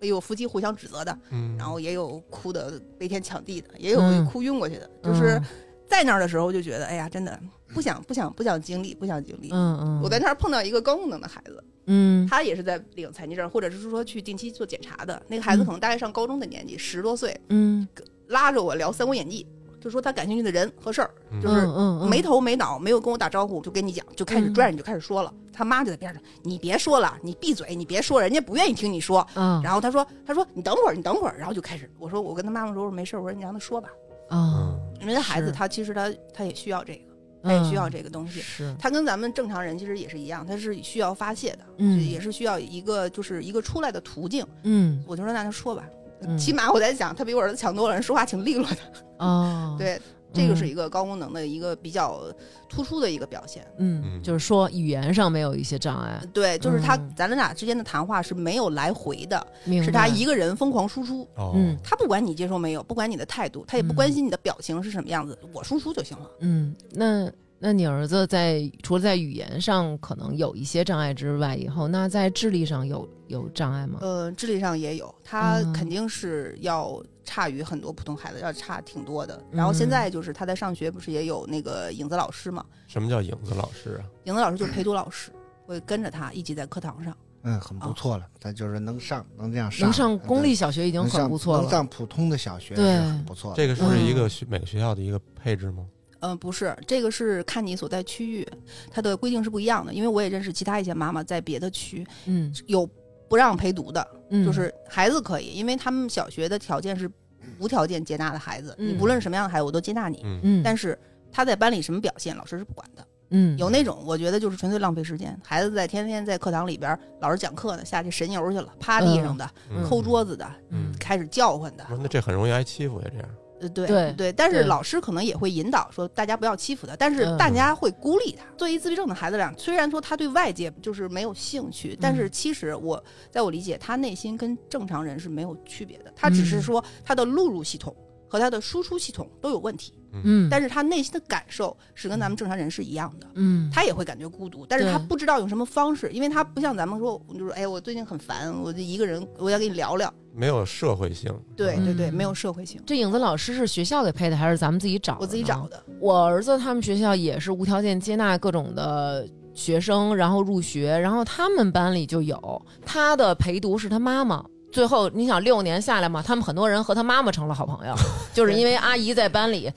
也有夫妻互相指责的，嗯，然后也有哭的悲天抢地的，也有嗯。哭晕过去的。就是嗯在那儿的时候就觉得，哎呀，真的不想不想不想经历，不想经历。嗯嗯，我在那儿碰到一个高功能的孩子，嗯。他也是在领残疾证，或者是说去定期做检查的。那个孩子嗯。可能大概上高中的年纪，十多岁，嗯。拉着我聊《三国演义》，就说他感兴趣的人和事儿，嗯。就是没头没脑，没有跟我打招呼就跟你讲，就开始嗯。拽着你就开始说了。他妈就在边上，你别说了，你闭嘴，你别说，人家不愿意听你说。嗯。然后他说，他说你等会儿，你等会儿，然后就开始，我说我跟他妈妈说，我说没事，我说你让他说吧，啊，因为他孩子他其实他他也需要这个，他也需要嗯这个东西。是他跟咱们正常人其实也是一样，他是需要发泄的，嗯也是需要一个就是一个出来的途径。嗯我就说那就说吧，嗯起码我在想，他比我儿子强多了，人说话挺利落的。哦，对，这个是嗯一个高功能的一个比较突出的一个表现。嗯，嗯就是说语言上没有一些障碍，对，就是他嗯咱俩之间的谈话是没有来回的，是他一个人疯狂输出。哦，嗯他不管你接受没有，不管你的态度，他也不关心你的表情是什么样子，我输出就行了。嗯，那那你儿子在除了在语言上可能有一些障碍之外，以后那在智力上有有障碍吗？呃，智力上也有，他嗯肯定是要差于很多普通孩子，要差挺多的。然后现嗯在就是他在上学，不是也有那个影子老师嘛？什么叫影子老师啊？影子老师就是陪读老师，会跟着他一起在课堂上。嗯，很不错了。他就是能上，能这样上，能上公立小学已经很不错了。能上普通的小学对是很不错的。这个是一嗯个学每个学校的一个配置吗？嗯、不是，这个是看你所在区域，它的规定是不一样的。因为我也认识其他一些妈妈在别的区嗯有不让陪读的，嗯，就是孩子可以，因为他们小学的条件是无条件接纳的孩子，嗯你不论什么样的孩子我都接纳你。嗯嗯，但是他在班里什么表现，老师是不管的。嗯有那种我觉得就是纯粹浪费时间，孩子在天天在课堂里边，老师讲课呢，下去神游去了，趴地上的，嗯抠桌子的，嗯开始叫唤的，那这很容易挨欺负呀，这样。呃，对对对，但是老师可能也会引导说大家不要欺负他，但是嗯大家会孤立他。作为自闭症的孩子来讲，虽然说他对外界就是没有兴趣，但嗯是其实我在我理解，他内心跟正常人是没有区别的，他只是嗯说他的录入系统和他的输出系统都有问题，嗯，但是他内心的感受是跟咱们正常人是一样的。嗯他也会感觉孤独，但是他不知道用什么方式，因为他不像咱们说，就是哎，我最近很烦，我就一个人，我要跟你聊聊。没有社会性。对对对，嗯没有社会性，这影子老师是学校给配的，还是咱们自己找？我自己找。的。我儿子他们学校也是无条件接纳各种的学生，然后入学，然后他们班里就有他的陪读是他妈妈。最后你想六年下来嘛，他们很多人和他妈妈成了好朋友，就是因为阿姨在班里。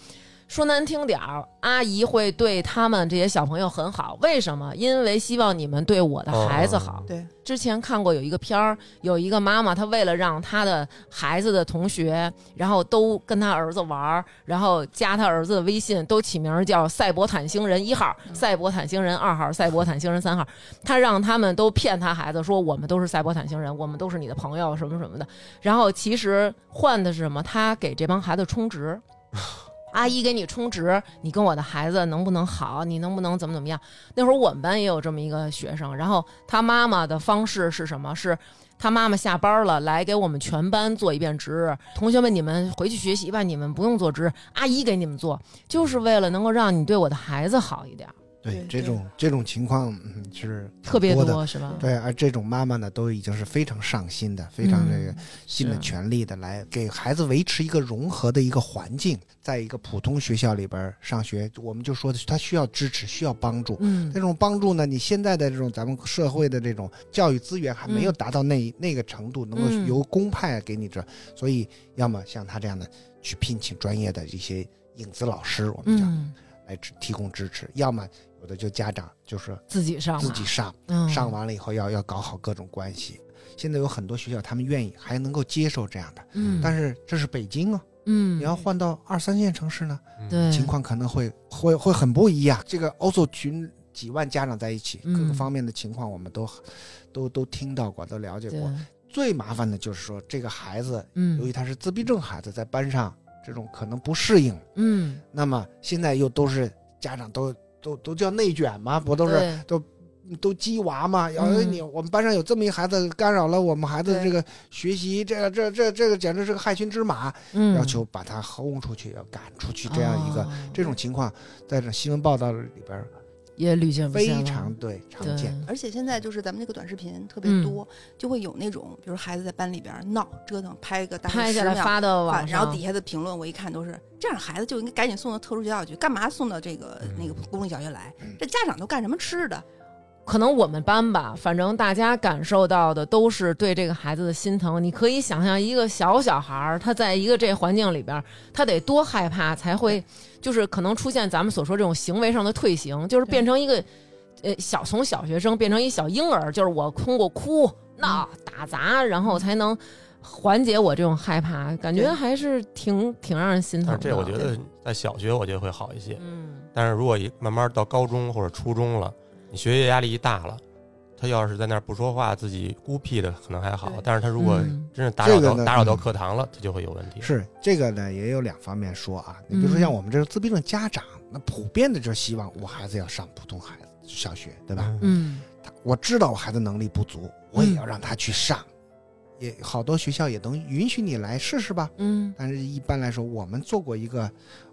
说难听点儿，阿姨会对他们这些小朋友很好。为什么？因为希望你们对我的孩子好。哦对，之前看过有一个片儿，有一个妈妈，她为了让她的孩子的同学，然后都跟她儿子玩儿，然后加她儿子的微信，都起名叫“赛博坦星人一号”“赛博坦星人二号”“赛博坦星人三号”。她让他们都骗她孩子说我们都是赛博坦星人，我们都是你的朋友，什么什么的。然后其实换的是什么？她给这帮孩子充值。阿姨给你充值，你跟我的孩子能不能好？你能不能怎么怎么样？那会儿我们班也有这么一个学生，然后他妈妈的方式是什么？是他妈妈下班了来给我们全班做一遍值日，同学们你们回去学习吧，你们不用做值，阿姨给你们做，就是为了能够让你对我的孩子好一点，对这种这种情况嗯是特别多是吧？对，而这种妈妈呢，都已经是非常上心的，非常这个嗯尽了是全力的来给孩子维持一个融合的一个环境，在一个普通学校里边上学，我们就说的他需要支持，需要帮助。嗯。这种帮助呢，你现在的这种咱们社会的这种教育资源还没有嗯达到那、那个程度，能够嗯由公派给你这，所以要么像他这样的去聘请专业的一些影子老师，我们讲、嗯，来提供支持，要么有的就家长就是自己上自己上，嗯上完了以后要要搞好各种关系。现在有很多学校，他们愿意还能够接受这样的，嗯，但是这是北京啊，嗯你要换到二三线城市呢，嗯对情况可能会会会很不一样。这个 also 群几万家长在一起，嗯各个方面的情况我们都都都听到过，都了解过。，最麻烦的就是说，这个孩子由嗯于他是自闭症孩子，在班上这种可能不适应，嗯，那么现在又都是家长都都都叫内卷嘛，不都是都都鸡娃嘛？要是你我们班上有这么一孩子干扰了我们孩子这个学习，这个这这这个简直是个害群之马，嗯要求把他轰出去，要赶出去，这样一个、哦这种情况，在这新闻报道里边也屡见不鲜非常对常对见。而且现在就是咱们那个短视频特别嗯多，就会有那种，比如孩子在班里边闹折腾，拍个大概拍下来十秒，发到网上，然后底下的评论我一看都是这样，孩子就应该赶紧送到特殊学校去，干嘛送到这个嗯那个公立小学来嗯？这家长都干什么吃的？可能我们班吧，反正大家感受到的都是对这个孩子的心疼。你可以想象，一个小小孩儿，他在一个这环境里边儿，他得多害怕，才会就是可能出现咱们所说这种行为上的退行，就是变成一个呃小从小学生变成一小婴儿，就是我通过哭闹打砸，然后才能缓解我这种害怕，感觉还是挺挺让人心疼的。这我觉得在小学我觉得会好一些，嗯，但是如果一慢慢到高中或者初中了，你学业压力一大了，他要是在那儿不说话，自己孤僻的可能还好，但是他如果嗯真是打扰这个呢到打扰到嗯课堂了，他就会有问题。是这个呢，也有两方面说啊。你比如说嗯像我们这种自闭症家长，那普遍的就希望我孩子要上普通孩子小学，对吧？嗯他我知道我孩子能力不足，我也要让他去上。也好多学校也能允许你来试试吧。嗯但是一般来说，我们做过一个，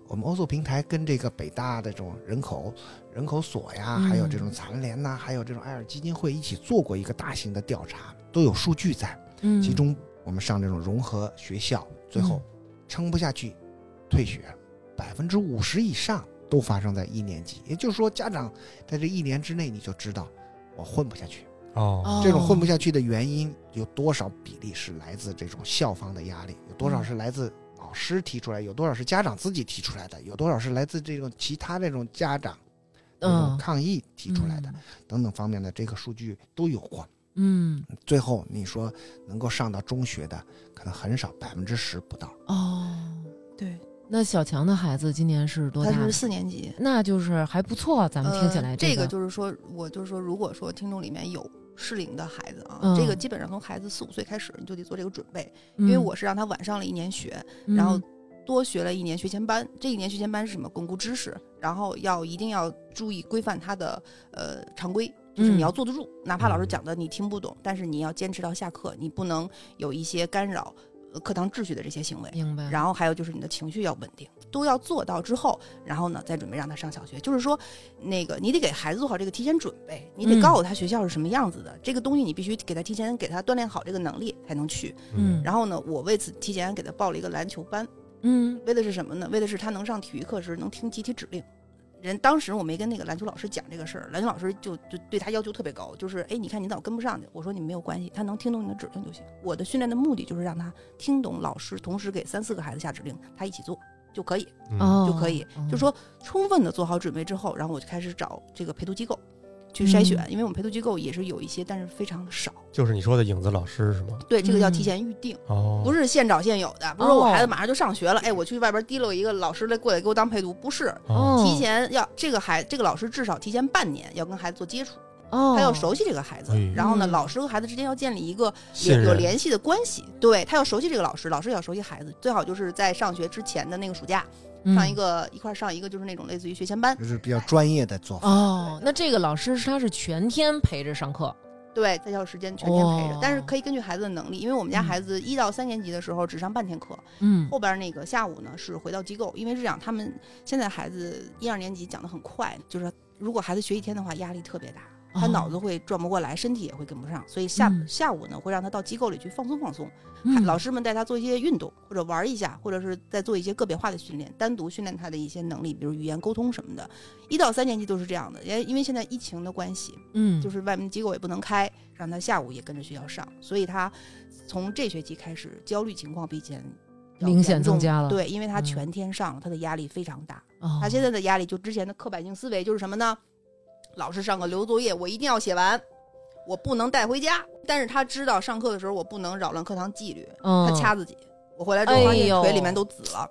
我们欧速平台跟这个北大的这种人口人口所呀，嗯还有这种残联呐、还有这种爱尔基金会一起做过一个大型的调查，都有数据在。嗯，其中我们上这种融合学校，最后撑不下去，退学，百分之五十以上都发生在一年级。也就是说，家长在这一年之内你就知道我混不下去。哦，哦这种混不下去的原因有多少比例是来自这种校方的压力，有多少是来自老师提出来，有多少是家长自己提出来的，有多少是来自这种其他这种家长这种嗯抗议提出来的，等等方面的这个数据都有过。嗯最后你说能够上到中学的，可能很少，百分之十不到。哦，对，那小强的孩子今年是多大？他是四年级。那就是还不错，咱们听起来呃、这个个就是说，我就是说，如果说听众里面有适龄的孩子啊，嗯。这个基本上从孩子四五岁开始，你就得做这个准备，因因为我是让他晚上了一年学，嗯。然后多学了一年学前班。这一年学前班是什么？巩固知识，然后要一定要注意规范他的呃常规，就是嗯。你要坐得住，哪怕老师讲的你听不懂，但是你要坚持到下课，你不能有一些干扰呃课堂秩序的这些行为。明白，然后还有就是你的情绪要稳定，都要做到之后，然后呢再准备让他上小学。就是说，那个你得给孩子做好这个提前准备，你得嗯告诉他学校是什么样子的，这个东西你必须给他提前给他锻炼好这个能力才能去。嗯然后呢，我为此提前给他报了一个篮球班，嗯为的是什么呢？为的是他能上体育课时能听集体指令。人当时我没跟那个篮球老师讲这个事儿，篮球老师就就对他要求特别高，就是哎，你看你老跟不上去，我说你没有关系，他能听懂你的指令就行。我的训练的目的就是让他听懂老师同时给三四个孩子下指令，他一起做就可以，就可以。哦就说充分的做好准备之后，然后我就开始找这个陪读机构去筛选，因为我们陪读机构也是有一些，但是非常的少。就是你说的影子老师是吗？对，这个叫嗯。提前预定。哦，不是现找现有的，不是说我哦。孩子马上就上学了，哎，我去外边提溜一个老师来过来给我当陪读，不是，哦，提前要这个孩这个老师至少提前半年要跟孩子做接触，哦，他要熟悉这个孩子哎，然后呢，嗯。老师和孩子之间要建立一个有有联系的关系，对他要熟悉这个老师，老师也要熟悉孩子，最好就是在上学之前的那个暑假嗯上一个一块儿上一个就是那种类似于学前班，就是比较专业的做法。哦，那这个老师他是全天陪着上课，对，在校时间全天陪着哦，但是可以根据孩子的能力，因为我们家嗯孩子一到三年级的时候只上半天课，嗯。后边那个下午呢是回到机构，因为是这样，他们现在孩子一二年级讲的很快，就是如果孩子学一天的话，压力特别大，他哦。脑子会转不过来，身体也会跟不上，所以下、嗯。下午呢会让他到机构里去放松放松，嗯。老师们带他做一些运动或者玩一下，或者是再做一些个别化的训练，单独训练他的一些能力，比如语言沟通什么的。一到三年级都是这样的，因因为现在疫情的关系，嗯。就是外面机构也不能开，让他下午也跟着学校上，所以他从这学期开始焦虑情况比以前明显增加了。对，因为他嗯。全天上了，他的压力非常大。哦。他现在的压力就之前的刻板性思维就是什么呢？老师上课留作业，我一定要写完，我不能带回家。但是他知道上课的时候我不能扰乱课堂纪律，他他掐自己。我回来之后发现腿里面都紫了。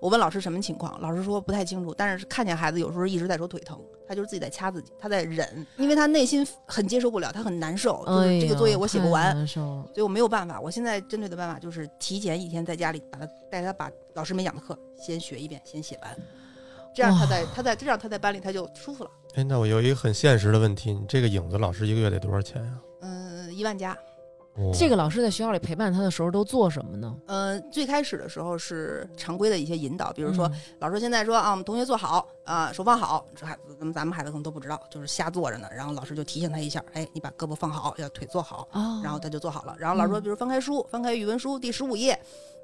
我问老师什么情况，老师说不太清楚，但是看见孩子有时候一直在说腿疼，他就是自己在掐自己，他在忍，因为他内心很接受不了，他很难受，就哎是这个作业我写不完，所以我没有办法。我现在针对的办法就是提前一天在家里把他带他把老师没讲的课先学一遍，先写完，这样他在他在这样他在班里他就舒服了。哎，那我有一个很现实的问题，你这个影子老师一个月得多少钱呀、嗯，一万加。哦这个老师在学校里陪伴他的时候都做什么呢？呃，最开始的时候是常规的一些引导，比如说、嗯老师现在说啊，我们同学坐好啊，手放好，这孩子咱们咱们孩子可能都不知道，就是瞎坐着呢。然后老师就提醒他一下，哎，你把胳膊放好，要腿坐好，哦然后他就坐好了。然后老师说，嗯比如翻开书，翻开语文书第十五页，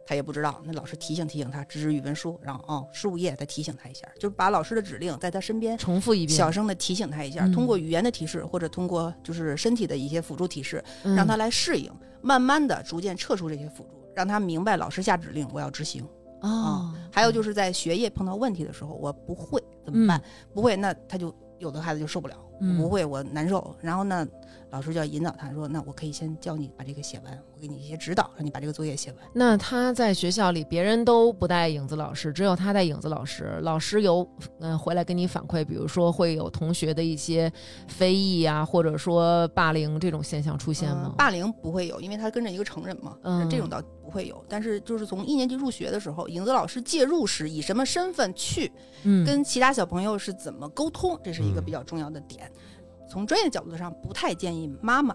他也不知道，那老师提醒提醒他，指指语文书，然后哦，十五页再提醒他一下，就是把老师的指令在他身边重复一遍，小声的提醒他一下，嗯。通过语言的提示或者通过就是身体的一些辅助提示，嗯。让他来适应，慢慢的逐渐撤出这些辅助，让他明白老师下指令我要执行。哦，还有就是在学业碰到问题的时候，我不会怎么办？不会，那他就有的孩子就受不了，嗯我不会我难受。然后呢，老师就要引导他说，那我可以先教你把这个写完，我给你一些指导，让你把这个作业写完。那他在学校里，别人都不带影子老师，只有他带影子老师。老师有嗯、呃回来跟你反馈，比如说会有同学的一些非议啊，或者说霸凌这种现象出现吗？嗯霸凌不会有，因为他跟着一个成人嘛，嗯这种倒不会有。但是就是从一年级入学的时候，影子老师介入时以什么身份去，嗯，跟其他小朋友是怎么沟通，这是一个嗯比较重要的点。从专业角度上，不太建议妈妈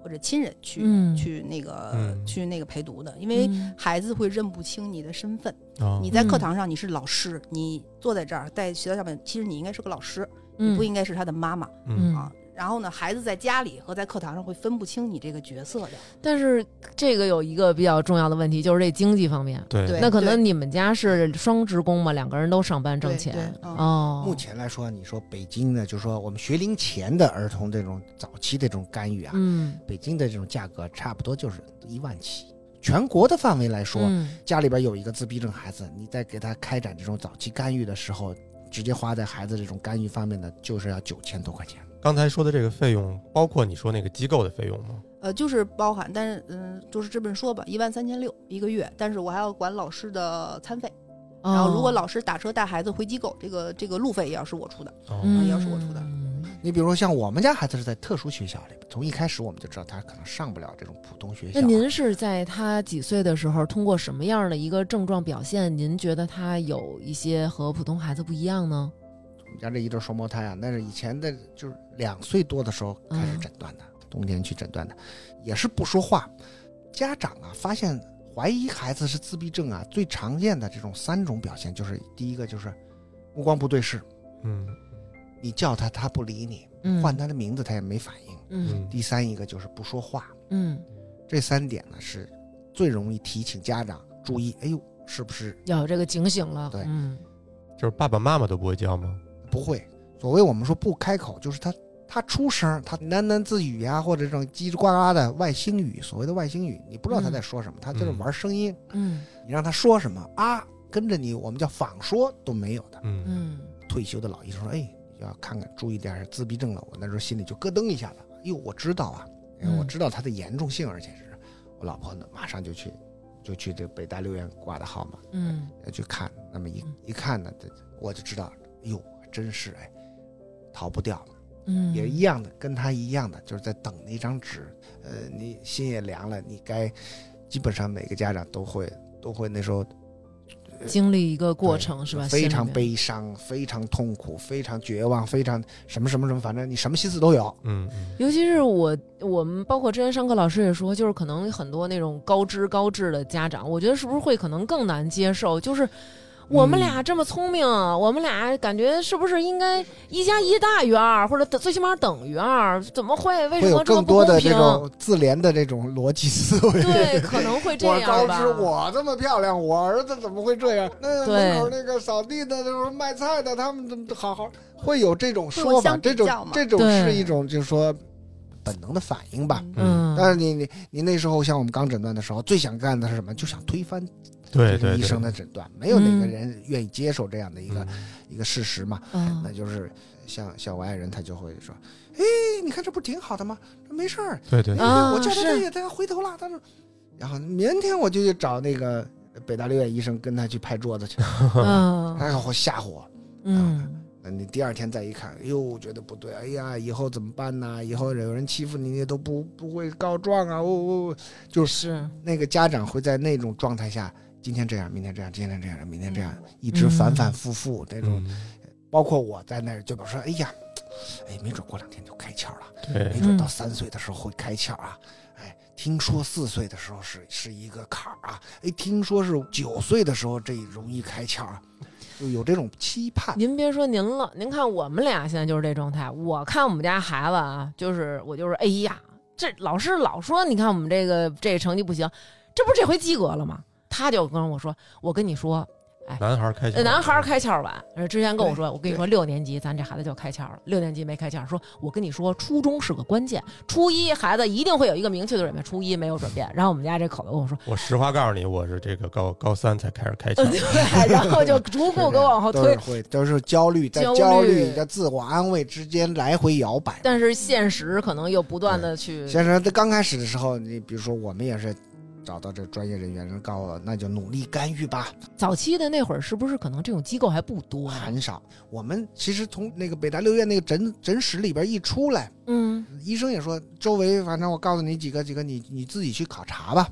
或者亲人去、嗯。去那个、嗯。去那个陪读的，因为嗯。孩子会认不清你的身份。哦。你在课堂上你是老师，你坐在这儿在学校上面，其实你应该是个老师，你嗯。不应该是他的妈妈、嗯。啊。然后呢，孩子在家里和在课堂上会分不清你这个角色的。但是这个有一个比较重要的问题，就是这经济方面。对对那可能你们家是双职工嘛，两个人都上班挣钱对对嗯哦。目前来说，你说北京呢，就是说我们学龄前的儿童这种早期的这种干预啊，嗯北京的这种价格差不多就是一万起。全国的范围来说，嗯家里边有一个自闭症孩子，你在给他开展这种早期干预的时候，直接花在孩子这种干预方面的，就是要九千多块钱。刚才说的这个费用，包括你说那个机构的费用吗？呃，就是包含，但是嗯，就是这么说吧，一万三千六一个月，但是我还要管老师的餐费，然后如果哦老师打车带孩子回机构，这个这个路费也要是我出的。哦，嗯也要是我出的你比如说像我们家孩子是在特殊学校里，从一开始我们就知道他可能上不了这种普通学校。那您是在他几岁的时候，通过什么样的一个症状表现，您觉得他有一些和普通孩子不一样呢？我们家这一对双胞胎啊，那是以前的，就是两岁多的时候开始嗯诊断的，冬天去诊断的，也是不说话。家长啊，发现怀疑孩子是自闭症啊，最常见的这种三种表现，就是第一个就是目光不对视，嗯你叫他他不理你，嗯，唤他的名字他也没反应。嗯嗯第三一个就是不说话，嗯，这三点呢是最容易提醒家长注意。哎呦，是不是要有这个警醒了。对嗯就是爸爸妈妈都不会叫吗？不会？所谓我们说不开口，就是他他出声，他喃喃自语呀、或者这种叽叽呱呱的外星语，所谓的外星语，你不知道他在说什么，他就是玩声音。嗯你让他说什么啊，跟着你，我们叫仿说都没有的。嗯嗯退休的老医生说：“哎，要看看，注意点儿自闭症了。”我那时候心里就咯噔一下子，哎呦，我知道啊，因为我嗯知道它的严重性，而且是我老婆呢，马上就去就去这个北大六院挂的号嘛，嗯要去看。那么一嗯一看呢，这我就知道，哎呦，真是哎，逃不掉。嗯，也一样的，跟他一样的，就是在等那张纸。呃，你心也凉了，你该，基本上每个家长都会都会那时候经历一个过程是吧？非常。悲伤，非常痛苦，非常绝望，非常什么什么什么，反正你什么心思都有。嗯嗯尤其是我，我们包括之前上课老师也说，就是可能很多那种高知高智的家长，我觉得是不是会可能更难接受？就是我们俩这么聪明，我们俩感觉是不是应该一加一大于二，或者最起码等于二？怎么会？为什么这么更多的不公平这？种自怜的这种逻辑思维。对，可能会这样吧。高知，我这么漂亮，我儿子怎么会这样？那对门口那个扫地的，就是卖菜的，他们怎么好好会有这种说法？这种这种是一种就是说本能的反应吧。嗯，但是你你你那时候像我们刚诊断的时候，最想干的是什么？就想推翻这对对医生的诊断，没有哪个嗯人愿意接受这样的一个、嗯一个事实嘛。嗯那就是像像我爱人，他就会说：“哎，你看这不挺好的吗？没事儿，对对哎啊我叫他是这也他回头了。”他说，然后明天我就去找那个北大六院医生跟他去拍桌子去，嗯然后吓唬我。嗯那你第二天再一看，哎呦，觉得不对，哎呀，以后怎么办呢？以后有人欺负你，你都不不会告状啊！哦哦，就是那个家长会在那种状态下，今天这样，明天这样，今天这样，明天这样，一直反反复复这种。嗯，包括我在那儿，就比如说，哎呀，哎，没准过两天就开窍了，对没，准到三岁的时候会开窍啊。哎，听说四岁的时候是是一个坎儿啊，哎，听说是九岁的时候这容易开窍啊，就有这种期盼。您别说您了，您看我们俩现在就是这状态。我看我们家孩子啊，就是我就是，哎呀，这老师老说，你看我们这个这个成绩不行，这不是这回及格了吗？他就跟我说，我跟你说，哎男孩儿开窍，呃男孩儿开窍晚。呃之前跟我说，我跟你说，六年级咱这孩子就开窍了，六年级没开窍。说我跟你说，初中是个关键，初一孩子一定会有一个明确的转变，初一没有转变。然后我们家这口子跟我说，我实话告诉你，我是这个高高三才开始开窍 呃，，对，然后就逐步给我往后 推都是。会都是焦虑，在焦虑在自我安慰之间来回摇摆。但是现实可能又不断的去，现实，在刚开始的时候，你比如说我们也是找到这专业人员，人告诉我，那就努力干预吧，早期的那会儿是不是可能这种机构还不多呀？很少。我们其实从那个北大六院那个诊诊室里边一出来，嗯，医生也说，周围反正我告诉你几个几个，你你自己去考察吧。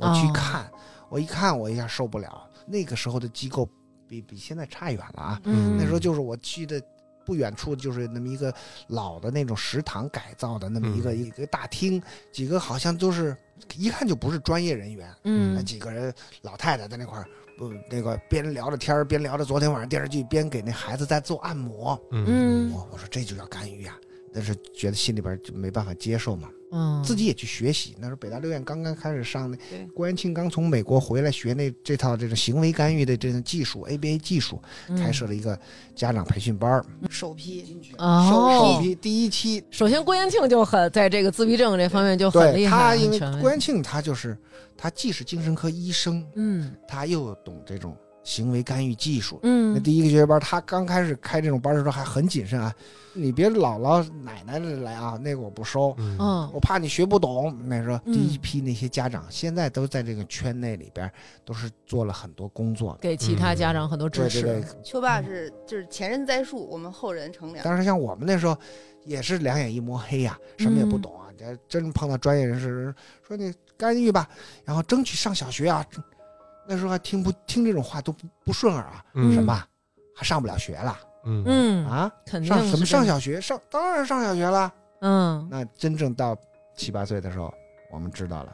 我去哦看，我一看我一下受不了，那个时候的机构比比现在差远了啊。嗯那时候就是我去的不远处，就是那么一个老的那种食堂改造的那么一个、一个大厅，几个好像都是一看就不是专业人员，那嗯几个人老太太在那块儿。不，那个边聊着天儿边聊着昨天晚上电视剧，边给那孩子在做按摩。嗯。嗯。我我说这就叫干预啊、但是觉得心里边就没办法接受嘛，嗯，自己也去学习。那时候北大六院刚刚开始上那，郭元庆刚从美国回来学那这套这种行为干预的这种技术 ABA 技术，嗯开设了一个家长培训班儿，首批。哦。首批第一期。首先，郭元庆就很在这个自闭症这方面就很厉害，他，因为郭元庆他就是他既是精神科医生，嗯。他又懂这种行为干预技术。嗯那嗯第一个学习班，他刚开始开这种班的时候还很谨慎啊，你别姥姥奶奶的来啊，那个我不收。嗯嗯我怕你学不懂。那时候嗯第一批那些家长，现在都在这个圈内里边，都是做了很多工作。给其他家长很多支持。对对对，秋爸是就是前人栽树，我们后人乘凉。当时像我们那时候，也是两眼一摸黑呀、什么也不懂啊。这真碰到专业人士说你干预吧，然后争取上小学啊。那时候还听不听这种话都不不顺耳啊，嗯什么还上不了学了嗯嗯，啊？肯定上什么？上小学？上当然上小学了。嗯那真正到七八岁的时候，我们知道了，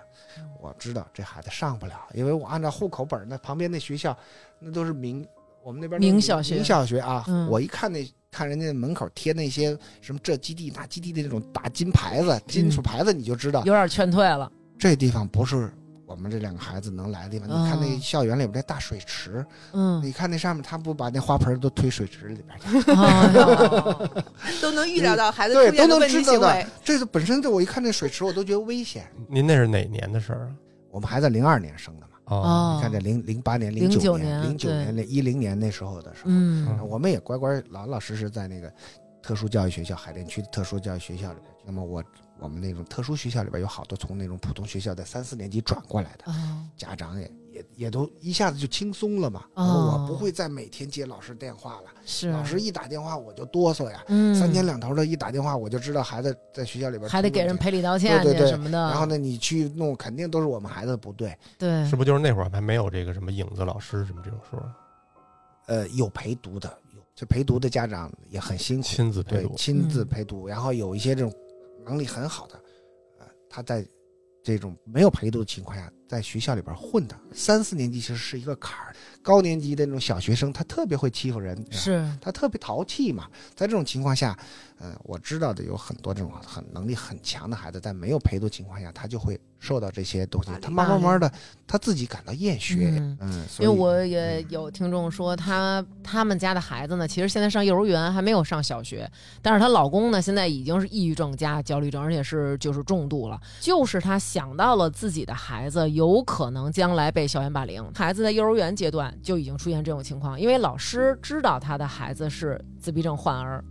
我知道这孩子上不了，因为我按照户口本儿，那旁边那学校，那都是名，我们那边都是名小学名小学啊。嗯我一看那看人家门口贴那些什么这基地那基地的那种大金牌子、金属牌子，你就知道、有点劝退了。这地方不是。我们这两个孩子能来的地方，你看那哦校园里边那大水池，嗯，你看那上面他不把那花盆都推水池里边去，都能预料到孩子对，都出现的问能知道的题行为。。这个本身这我一看那水池，我都觉得危险。您那是哪年的事儿啊？我们孩子零二年生的嘛，哦，哦，你看这零零八年、09九年零九年、那一零年那时候的时候，嗯我们也乖乖老老实实在那个特殊教育学校海淀区的特殊教育学校里边。那么我我们那种特殊学校里边有好多从那种普通学校在三四年级转过来的哦。家长也也也都一下子就轻松了嘛。哦。我不会再每天接老师电话了，是。老师一打电话我就哆嗦呀，嗯。三天两头的一打电话我就知道孩子在学校里边还得。给人赔礼道歉对对对。什么的。然后呢，你去弄，肯定都是我们孩子的不对。对。是不是就是那会儿还没有这个什么影子老师什么这种说，呃，有陪读的，有这陪读的家长也很辛苦，亲自陪读，对亲自嗯。陪读，然后有一些这种能力很好的，呃，他在这种没有陪读的情况下，在学校里边混的，三四年级其实是一个坎儿，高年级的那种小学生，他特别会欺负人，是。他特别淘气嘛，在这种情况下，呃，我知道的有很多这种很能力很强的孩子，在没有陪读情况下，他就会受到这些东西他慢慢慢的他自己感到厌学，嗯。嗯，所以因为我也有听众说他他们家的孩子呢，其实现在上幼儿园还没有上小学，但是她老公呢现在已经是抑郁症加焦虑症，而且是就是重度了。就是他想到了自己的孩子有可能将来被校园霸凌，孩子在幼儿园阶段就已经出现这种情况，因为老师知道他的孩子是自闭症患儿。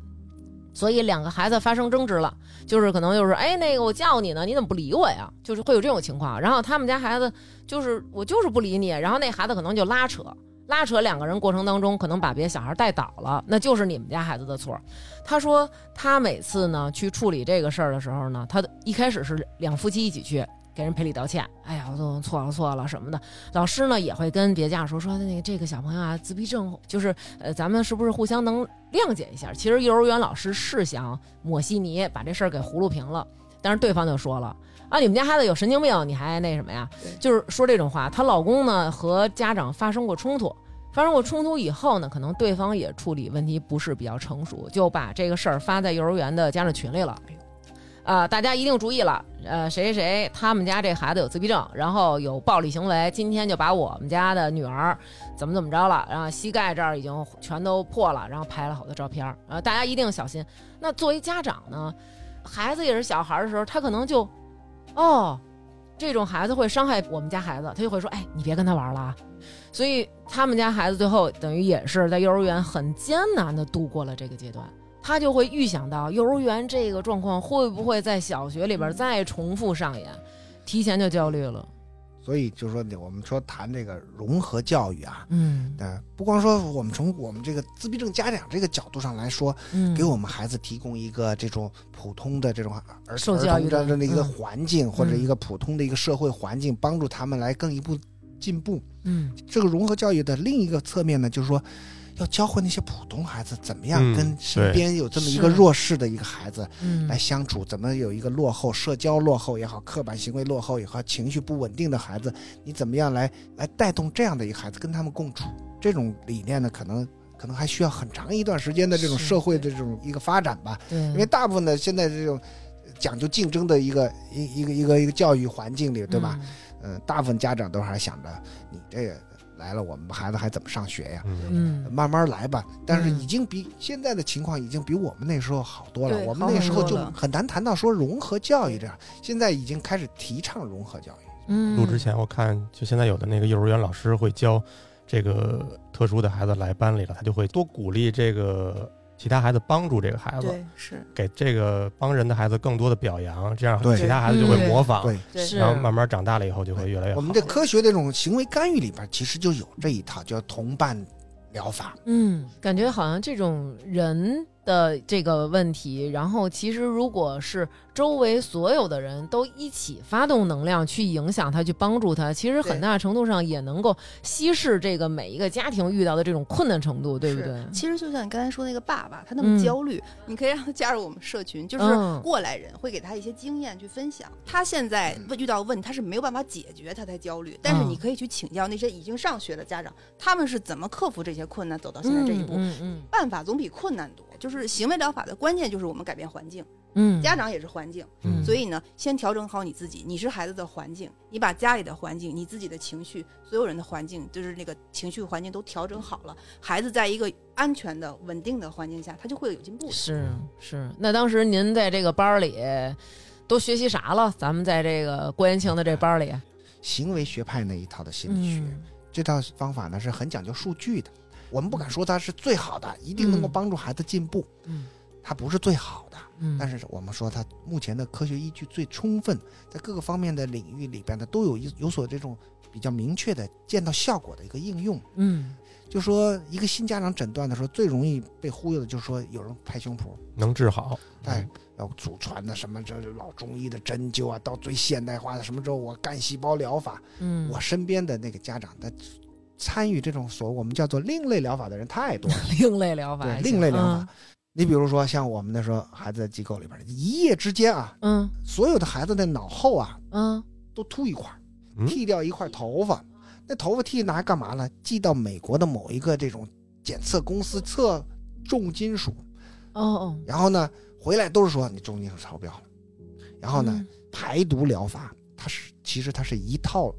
所以两个孩子发生争执了，就是可能就是哎那个我叫你呢，你怎么不理我呀？就是会有这种情况。然后他们家孩子就是我就是不理你，然后那孩子可能就拉扯。拉扯两个人过程当中，可能把别的小孩带倒了，那就是你们家孩子的错。他说他每次呢去处理这个事儿的时候呢，他一开始是两夫妻一起去给人赔礼道歉，哎呀，我都错了错了什么的。老师呢也会跟别家长说说那个这个小朋友啊自闭症，就是呃咱们是不是互相能谅解一下？其实幼儿园老师是想抹稀泥，把这事儿给葫芦平了，但是对方就说了。啊，你们家孩子有神经病，你还那什么呀？就是说这种话。她老公呢和家长发生过冲突，发生过冲突以后呢，可能对方也处理问题不是比较成熟，就把这个事儿发在幼儿园的家长群里了。啊，大家一定注意了，呃，谁谁谁他们家这孩子有自闭症，然后有暴力行为，今天就把我们家的女儿怎么怎么着了，然后膝盖这儿已经全都破了，然后拍了好多照片儿，呃，大家一定小心。那作为家长呢，孩子也是小孩的时候，他可能就。哦，这种孩子会伤害我们家孩子，他就会说：“哎，你别跟他玩了。”所以他们家孩子最后等于也是在幼儿园很艰难的度过了这个阶段，他就会预想到幼儿园这个状况会不会在小学里边再重复上演，提前就焦虑了。所以就是说，我们说谈这个融合教育啊，嗯，呃，不光说我们从我们这个自闭症家长这个角度上来说，嗯，给我们孩子提供一个这种普通的这种儿受教育的一个嗯环境，或者一个普通的一个社会环境，帮助他们来更一步进步。嗯这个融合教育的另一个侧面呢，就是说。要教会那些普通孩子怎么样嗯跟身边有这么一个弱势的一个孩子嗯来相处，怎么有一个落后、社交落后也好，刻板行为落后也好，情绪不稳定的孩子，你怎么样来来带动这样的一个孩子跟他们共处？这种理念呢，可能可能还需要很长一段时间的这种社会的这种一个发展吧。因为大部分的现在这种讲究竞争的一个一一个一个一个教育环境里，对吧？嗯、大部分家长都还想着你这个来了，我们孩子还怎么上学呀？嗯，嗯？慢慢来吧。但是嗯已经比现在的情况已经比我们那时候好多了。我们那时候就很难谈到说融合教育这样，现在已经开始提倡融合教育。嗯，录之前我看，就现在有的那个幼儿园老师会教这个特殊的孩子来班里了，他就会多鼓励这个其他孩子帮助这个孩子，是给这个帮人的孩子更多的表扬，这样其他孩子就会嗯模仿，对，然后慢慢长大了以后就会越来越好。我们这科学这种行为干预里边，其实就有这一套叫同伴疗法。嗯，感觉好像这种人的这个问题，然后其实如果是周围所有的人都一起发动能量去影响他，去帮助他，其实很大程度上也能够稀释这个每一个家庭遇到的这种困难程度，对不对？其实就像你刚才说那个爸爸，他那嗯么焦虑，你可以让他加入我们社群，就是嗯过来人会给他一些经验去分享。他现在遇到问，他是没有办法解决，他才焦虑。但是嗯你可以去请教那些已经上学的家长，他们是怎么克服这些困难，走到现在这一步。嗯嗯办法总比困难多。就是行为疗法的关键就是我们改变环境，嗯，家长也是环境，嗯所以呢，先调整好你自己，你是孩子的环境，你把家里的环境、你自己的情绪、所有人的环境，就是那个情绪环境都调整好了，孩子在一个安全的、稳定的环境下，他就会有进步。是是。那当时您在这个班儿里都学习啥了？咱们在这个郭延庆的这班儿里，行为学派那一套的心理学，嗯这套方法呢是很讲究数据的。我们不敢说它是最好的，一定能够嗯。帮助孩子进步，嗯。它不是最好的。嗯，但是我们说它目前的科学依据最充分，在各个方面的领域里边呢，都有一有所这种比较明确的见到效果的一个应用。嗯。就说一个新家长诊断的时候，最容易被忽悠的就是说有人拍胸脯，能治好，哎，要祖传的什么这老中医的针灸啊，到最现代化的什么之后，我干细胞疗法，嗯，我身边的那个家长他参与这种所我们叫做另类疗法的人太多了。另类疗法对，另类疗法嗯你比如说像我们那时候孩子在机构里边，一夜之间啊，嗯所有的孩子的脑后啊嗯都秃一块剃掉一块头发。那头发剃拿来干嘛呢？寄到美国的某一个这种检测公司测重金属，哦哦，然后呢回来都是说你重金属超标了。然后呢，嗯排毒疗法它是其实它是一套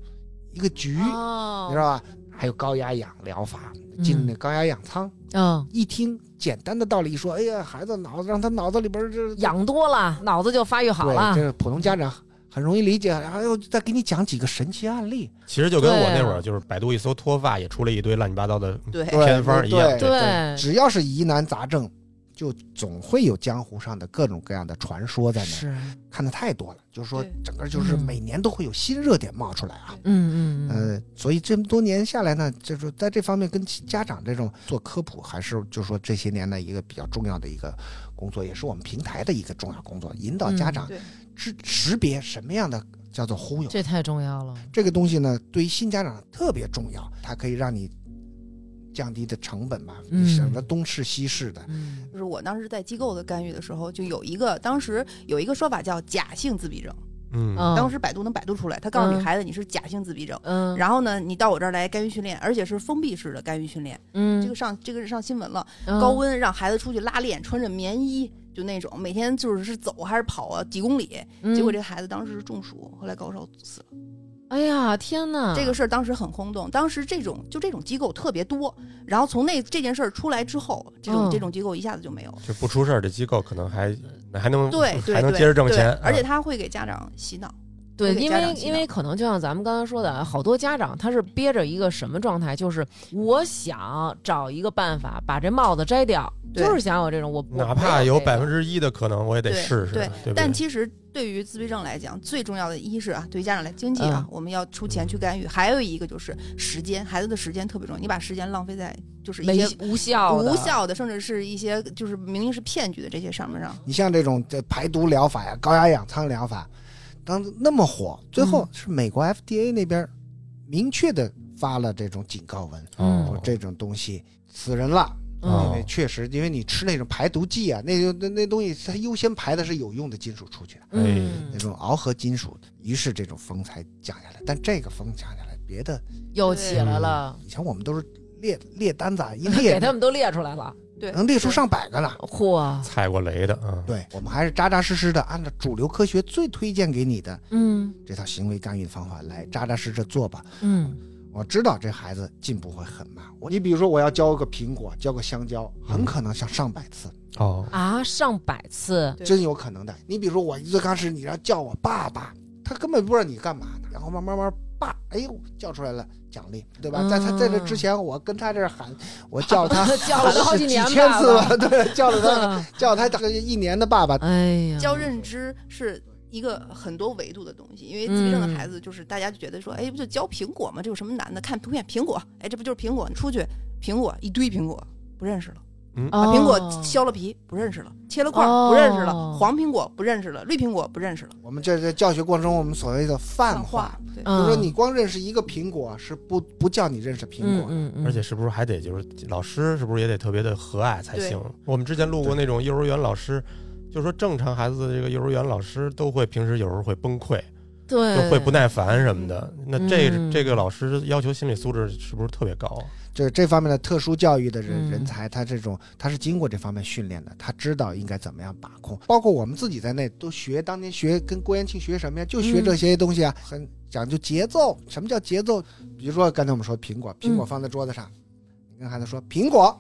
一个局，哦，你知道吧？还有高压氧疗法，进那高压氧舱，嗯，一听简单的道理一说，哎呀，孩子脑子让他脑子里边儿这养多了，脑子就发育好对，了这。个普通家长很容易理解，然后又再给你讲几个神奇案例，其实就跟我那会儿就是百度一搜脱发也出了一堆乱七八糟的偏方一样。对对。只要是疑难杂症，就总会有江湖上的各种各样的传说在那儿，是，看的太多了。就是说，整个就是嗯每年都会有新热点冒出来啊。嗯嗯嗯，呃，所以这么多年下来呢，就是在这方面跟家长这种做科普，还是就是说这些年的一个比较重要的一个工作，也是我们平台的一个重要工作，引导家嗯长对知识别什么样的叫做忽悠。这太重要了。这个东西呢，对于新家长特别重要，它可以让你降低的成本吧，省得东试西试的。嗯就是我当时在机构的干预的时候，就有一个当时有一个说法叫假性自闭症，嗯嗯，当时百度能百度出来，他告诉你嗯孩子你是假性自闭症。嗯，然后呢，你到我这儿来干预训练，而且是封闭式的干预训练。嗯这个上这个是上新闻了，嗯高温让孩子出去拉练，穿着棉衣，就那种每天就是是走还是跑啊几公里。结果嗯这孩子当时是中暑，后来高烧死了。哎呀天哪，这个事儿当时很轰动，当时这种就这种机构特别多。然后从那这件事儿出来之后，这种、嗯这种机构一下子就没有了。就不出事儿，的机构可能还还能对对还能接着挣钱，而且啊他会给家长洗脑。对，因为因为可能就像咱们刚才说的，啊好多家长他是憋着一个什么状态，就是我想找一个办法把这帽子摘掉，就是想有这种我哪怕有百分之之一的可能，我也得试试，对对不对？但其实对于自闭症来讲，最重要的一是啊，对于家长来经济啊，嗯我们要出钱去干预；还有一个就是时间，孩子的时间特别重要。你把时间浪费在就是一没些无效的无效的，甚至是一些就是明明是骗局的这些上面上。你像这种这排毒疗法呀、高压氧舱疗法，当那么火，最后嗯是美国 FDA 那边明确的发了这种警告文，嗯说这种东西死人了。因哦为确实，因为你吃那种排毒剂啊，那就那那东西它优先排的是有用的金属出去的，嗯那种螯合金属，于是这种风才降下来。但这个风降下来，别的又起来了，以前我们都是列列单子啊，一 给他们都列出来了，对，能列出上百个呢。嚯，踩过雷的嗯，对我们还是扎扎实实的按照主流科学最推荐给你的嗯这套行为干预的方法来扎扎实实做吧。嗯我知道这孩子进步会很慢。我你比如说，我要教个苹果，教个香蕉，很可能上上百次，哦，啊，上百次，对。真有可能的。你比如说，我最开始你要叫我爸爸，他根本不知道你干嘛呢，然后慢慢慢爸，哎呦叫出来了奖励，对吧？嗯在他在这之前，我跟他这儿喊，我叫了他 叫了好几年几千次爸。吧，对，叫了他嗯 叫他大概一年的爸爸。哎呀，教认知是一个很多维度的东西，因为自闭症的孩子就是大家就觉得说，哎，不就教苹果吗？这有什么难的？看图片，苹果，哎，这不就是苹果？你出去，苹果一堆苹果，不认识了。嗯把苹果削了皮，不认识了；切了块，不认识了；哦黄苹果不认识了；绿苹果不认识了。我们这在教学过程中，我们所谓的泛化，，对，嗯，就是说你光认识一个苹果是不不叫你认识苹果的。嗯嗯，而且是不是还得就是老师是不是也得特别的和蔼才行？我们之前录过那种幼儿园老师，就说正常孩子的这个幼儿园老师都会平时有时候会崩溃，对，就会不耐烦什么的。那这嗯这个老师要求心理素质是不是特别高啊？就是这方面的特殊教育的人、嗯人才，他这种他是经过这方面训练的，他知道应该怎么样把控，包括我们自己在内都学，当年学跟郭延庆学什么呀，就学这些东西啊，很讲究节奏。什么叫节奏？比如说刚才我们说苹果，苹果放在桌子上，你跟孩子说苹果，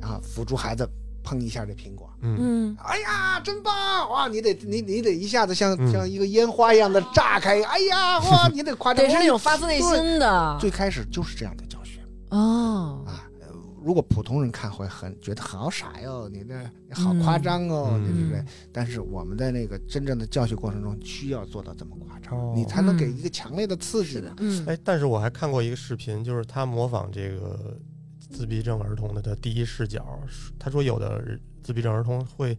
然后辅助孩子碰一下这苹果。嗯，嗯哎呀，真棒！哇，你得你你得一下子像、嗯像一个烟花一样的炸开，哎呀，哇，你得夸张。得是那种发自内心的最开始就是这样的教学。哦，啊，呃如果普通人看会很觉得好傻哟，你那好夸张哦，嗯对不对？但是我们在那个真正的教学过程中，需要做到这么夸张，哦你才能给嗯一个强烈的刺激的。嗯哎，但是我还看过一个视频，就是他模仿这个自闭症儿童的的第一视角，他说有的自闭症儿童会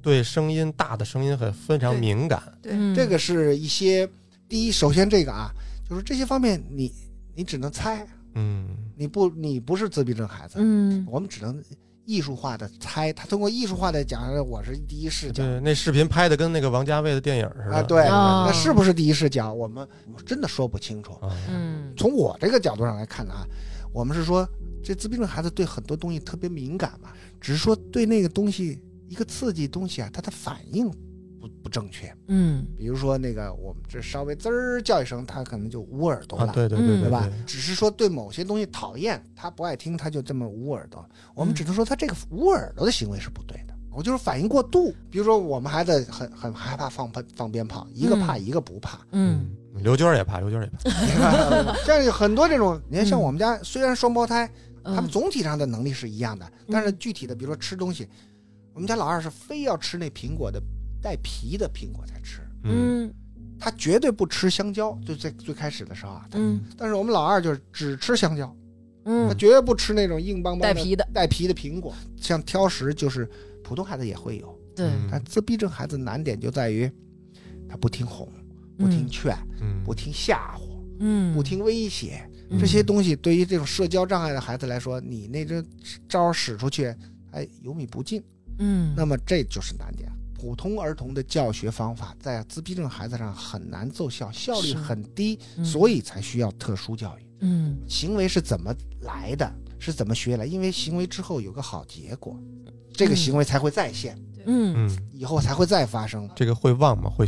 对声音大的声音很非常敏感，对嗯这个是一些第一，首先这个啊，就是这些方面你你只能猜，嗯你不你不是自闭症孩子，嗯我们只能艺术化的猜，他通过艺术化的讲，我是第一视角。对，那视频拍的跟那个王家卫的电影似的啊，对，哦那是不是第一视角？我们我真的说不清楚。啊，嗯从我这个角度上来看呢啊，我们是说这自闭症孩子对很多东西特别敏感嘛，只是说对那个东西一个刺激东西啊，他的反应不不正确。嗯比如说那个我们这稍微滋儿叫一声，他可能就捂耳朵了，啊，对对对嗯对吧？只是说对某些东西讨厌，他不爱听，他就这么捂耳朵。我们嗯只能说他这个捂耳朵的行为是不对的。我就是反应过度，比如说我们孩子很很害怕放喷放鞭炮，一个怕一个不怕，嗯刘娟儿也怕，刘娟儿也怕，像很多这种，你看像嗯。我们家虽然双胞胎，嗯。他们总体上的能力是一样的，但是具体的，比如说吃东西，我们家老二是非要吃那苹果的带皮的苹果才吃，嗯。嗯他绝对不吃香蕉。就最最开始的时候啊，但是我们老二就是只吃香蕉，嗯。他嗯，绝对不吃那种硬邦邦带皮的，带皮的苹果。像挑食，就是普通孩子也会有，对，嗯但自闭症孩子难点就在于他不听哄，不听劝，嗯不听吓唬，嗯，不听威胁。嗯这些东西对于这种社交障碍的孩子来说，你那这招使出去，哎，有米不进。嗯，那么这就是难点。普通儿童的教学方法在自闭症孩子上很难奏效，效率很低，嗯所以才需要特殊教育。嗯行为是怎么来的？是怎么学来？因为行为之后有个好结果，这个嗯行为才会再现，嗯嗯，以后才会再发生。这个会忘吗？会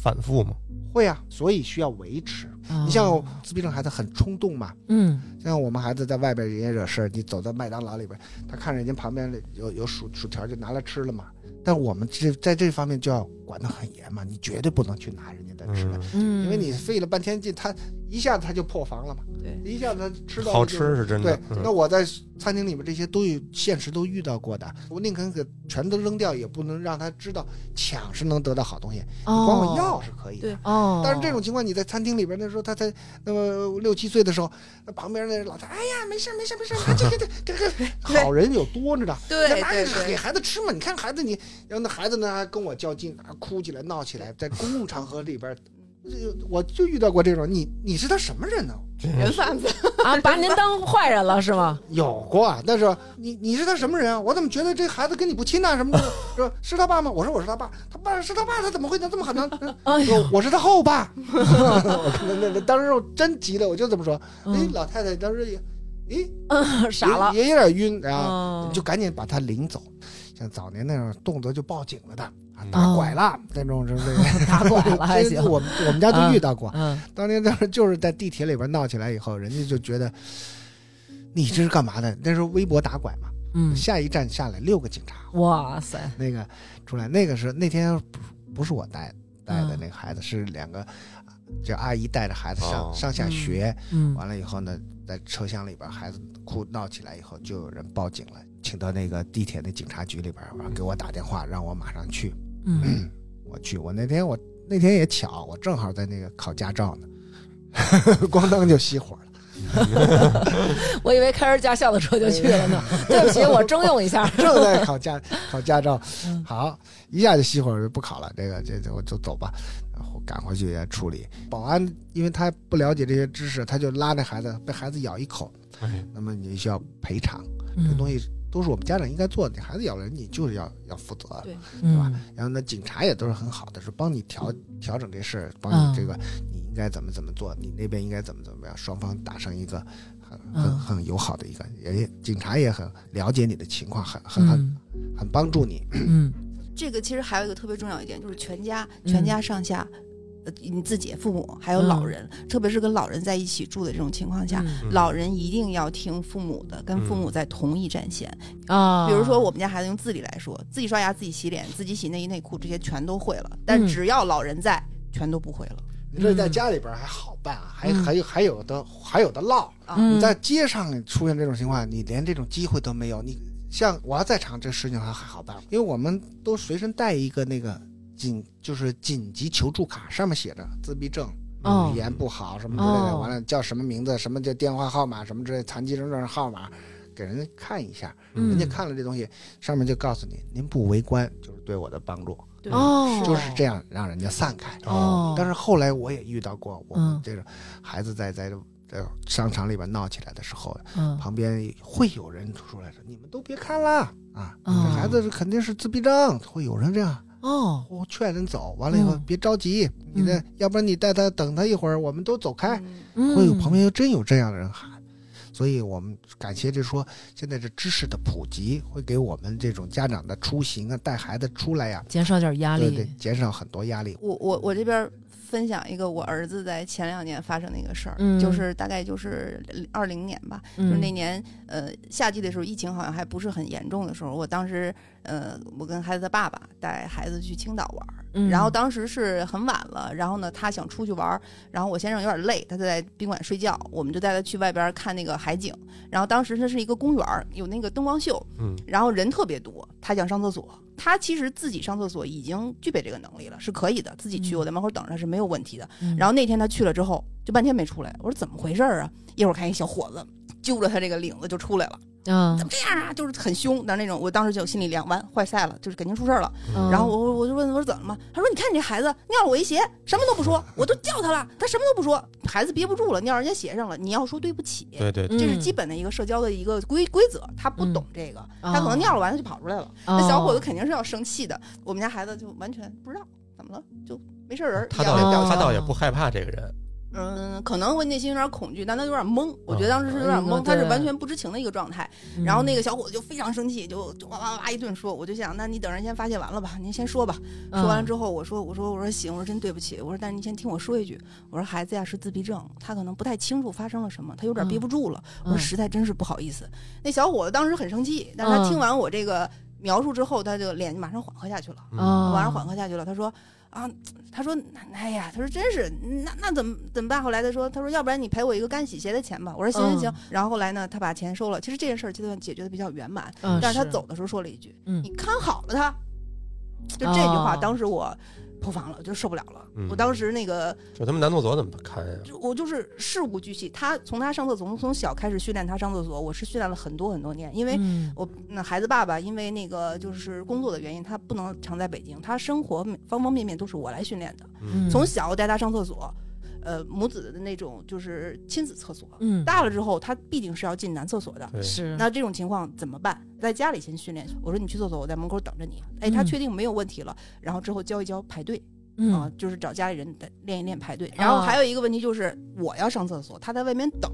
反复吗？会啊，所以需要维持。哦你像自闭症孩子很冲动嘛，嗯像我们孩子在外边人家惹事儿，你走到麦当劳里边，他看人家旁边有有薯薯条就拿来吃了嘛。但我们这在这方面就要管得很严嘛，你绝对不能去拿人家的吃的，因为你费了半天劲，他一下子他就破防了嘛，对一下子他吃到好吃是真的对。，嗯那我在餐厅里面这些都有现实都遇到过的，我宁肯给全都扔掉，也不能让他知道抢是能得到好东西，你管我要是可以的对。哦，但是这种情况，你在餐厅里边那时候，他才那么六七岁的时候，那旁边那老太，哎呀，没事没事没事，拿这个这个这个，好人有多着呢。对拿给孩子吃嘛。你看孩子你，然后那孩子呢还跟我较劲，还哭起来闹起来，在公共场合里边，这我就遇到过这种。你你是他什么人呢？人贩子，啊，把您当坏人了是吗？有过啊，但是你你是他什么人啊？我怎么觉得这孩子跟你不亲呐、什么的？说是他爸吗？我说我是他爸，他爸是他爸，他怎么会能这么狠呢？我是他后爸。那那那当时我真急了，我就这么说。哎嗯，老太太当时也，诶，嗯傻了，也也有点晕，然后哦就赶紧把他领走。像早年那样动辄就报警了的，打拐了那种，是不是？打拐了还行，我们我们家就遇到过。嗯当年当时就是在地铁里边闹起来以后，人家就觉得你这是干嘛的？那时候微博打拐嘛，嗯，下一站下来六个警察，哇塞，那个出来，那个是那天不不是我带带的嗯那个孩子，是两个就阿姨带着孩子上、哦上下学，嗯完了以后呢，在车厢里边孩子哭闹起来以后，就有人报警了，请到那个地铁那警察局里边，完了给我打电话让我马上去，嗯我去，我那天我那天也巧，我正好在那个考驾照呢，咣当就熄火了。我以为开着驾校的车就去了呢，对不起，我征用一下，正在考驾考驾照嗯，好，一下就熄火就不考了，这个这这我就走吧，然后赶回去处理。保安因为他不了解这些知识，他就拉那孩子，被孩子咬一口，哎那么你需要赔偿，这嗯东西都是我们家长应该做的，你孩子咬人你就是要要负责，对。嗯。然后呢，警察也都是很好的，是帮你调调整这事儿，帮嗯。你这个你应该怎么怎么做，你那边应该怎么怎么样，双方达成一个很很嗯。很友好的一个，也警察也很了解你的情况，很很很嗯。很帮助你。嗯。这个其实还有一个特别重要一点，就是全家嗯。全家上下，呃，你自己父母还有老人，特别是跟老人在一起住的这种情况下。嗯老人一定要听父母的，跟父母在同一战线。啊，比如说，我们家孩子用自理来说，自己刷牙、自己洗脸、自己洗内衣内裤，这些全都会了。但嗯只要老人在，全都不会了。你这在家里边还好办啊，还嗯还有还有的还有的唠。你在街上出现这种情况，你连这种机会都没有。你像我要在场，这事情还还好办，因为我们都随身带一个那个紧就是紧急求助卡，上面写着自闭症。哦。语言不好什么之类的，哦。完了叫什么名字，什么叫电话号码，什么之类，残疾人证号码，给人家看一下，嗯。人家看了这东西，上面就告诉你，您不围观就是对我的帮助，对。哦，就是这样让人家散开。哦，但是后来我也遇到过，我们嗯。这个孩子在在在商场里边闹起来的时候，嗯。旁边会有人出来说：“你们都别看了啊，这哦孩子是肯定是自闭症。”会有人这样，哦我劝人走，完了以后嗯别着急，你再要不然你带他等他一会儿，我们都走开。会有旁边真有这样的人喊，所以我们感谢，就是说现在这知识的普及，会给我们这种家长的出行啊，带孩子出来呀、减少点压力，对对，减少很多压力。我我我这边分享一个我儿子在前两年发生的一个事儿，嗯。就是大概就是二零年吧，就那年呃夏季的时候，疫情好像还不是很严重的时候，我当时呃我跟孩子的爸爸带孩子去青岛玩然后当时是很晚了，然后呢他想出去玩儿，然后我先生有点累，他在宾馆睡觉，我们就带他去外边看那个海景，然后当时那是一个公园儿，有那个灯光秀，嗯。然后人特别多，他想上厕所。他其实自己上厕所已经具备这个能力了，是可以的，自己去，嗯我在门口等着是没有问题的。嗯然后那天他去了之后，就半天没出来，我说怎么回事儿啊？一会儿看一小伙子揪着他这个领子就出来了，啊怎么这样啊？就是很凶，但是那种，我当时就心里凉，完坏赛了，就是肯定出事儿了。嗯然后我我我就问我说怎么了？他说你看你这孩子尿了我一鞋，什么都不说，我都叫他了，他什么都不说，孩子憋不住了，尿人家鞋上了，你要说对不起。对对，对这是基本的一个社交的一个规规则，他不懂这个，他可能尿了完他就跑出来了，那小伙子肯定是要生气的。我们家孩子就完全不知道怎么了，就没事人，他倒也他倒也不害怕这个人，嗯，可能会内心有点恐惧，但他有点懵。我觉得当时是有点嗯懵，他是完全不知情的一个状态。嗯然后那个小伙子就非常生气，就就哇哇哇一顿说。我就想，那你等人先发泄完了吧，您先说吧。嗯说完了之后，我说我说我说行，我说真对不起，我说但是您先听我说一句，我说孩子呀是自闭症，他可能不太清楚发生了什么，他有点憋不住了。我说嗯实在真是不好意思。那小伙子当时很生气，但是他嗯听完我这个描述之后，他就脸就马上缓和下去了。嗯啊晚上缓和下去了。他说啊，他说哎呀，他说真是那那怎么怎么办？后来他说他说要不然你赔我一个干洗鞋的钱吧。我说行行行。然后后来呢，他把钱收了。其实这件事儿就算解决的比较圆满，嗯但是他走的时候说了一句：“嗯你看好了他。”就这句话，哦当时我破防了，就受不了了。嗯我当时那个就他们男厕所怎么开呀？就我就是事无巨细，他从他上厕所，从从小开始训练他上厕所，我是训练了很多很多年，因为嗯我那孩子爸爸因为那个就是工作的原因，他不能常在北京，他生活方方面面都是我来训练的。嗯从小带他上厕所，呃，母子的那种就是亲子厕所。嗯大了之后，他必定是要进男厕所的。是那这种情况怎么办？在家里先训练。我说你去厕所，我在门口等着你。哎，他嗯确定没有问题了，然后之后教一教排队啊、嗯就是找家里人练一练排队。然后还有一个问题就是，我要上厕所，他在外面等。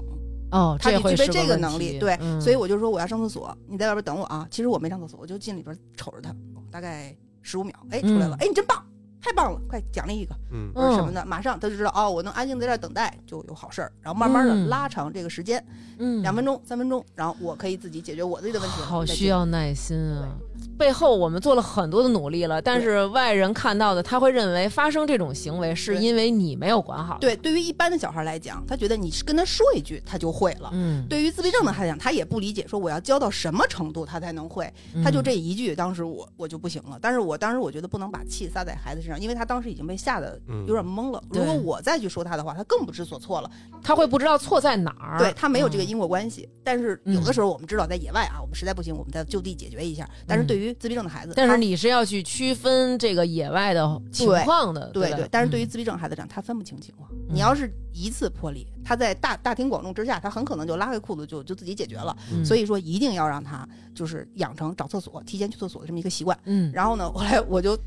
哦，他得具备这个能力，对，嗯所以我就说我要上厕所，你在外边等我啊。其实我没上厕所，我就进里边瞅着他，大概十五秒，哎，出来了，嗯哎，你真棒，太棒了，快奖励一个嗯。或者什么的，马上他就知道哦，我能安静在这儿等待就有好事儿，然后慢慢的嗯。拉长这个时间，嗯。两分钟、三分钟，然后我可以自己解决我自己的问题了。好需要耐心啊！背后我们做了很多的努力了，但是外人看到的，他会认为发生这种行为是因为你没有管好。，对，对于一般的小孩来讲，他觉得你是跟他说一句他就会了。嗯，对于自闭症的孩子来讲，他也不理解，说我要教到什么程度他才能会，他就嗯这一句，当时我我就不行了。但是我当时我觉得不能把气撒在孩子身上，因为他当时已经被吓得嗯有点懵了。对如果我再去说他的话，他更不知所措了。他会不知道错在哪儿。对他没有这个嗯因果关系。但是有的时候我们知道，在野外啊，我们实在不行，我们再就地解决一下。但是对于自闭症的孩子，但是你是要去区分这个野外的情况的，吧对对，但是对于嗯自闭症孩子讲，他分不清情况。嗯你要是一次破例，他在大大庭广众之下，他很可能就拉开裤子就就自己解决了。嗯所以说，一定要让他就是养成找厕所、提前去厕所的这么一个习惯。嗯，然后呢，后来我就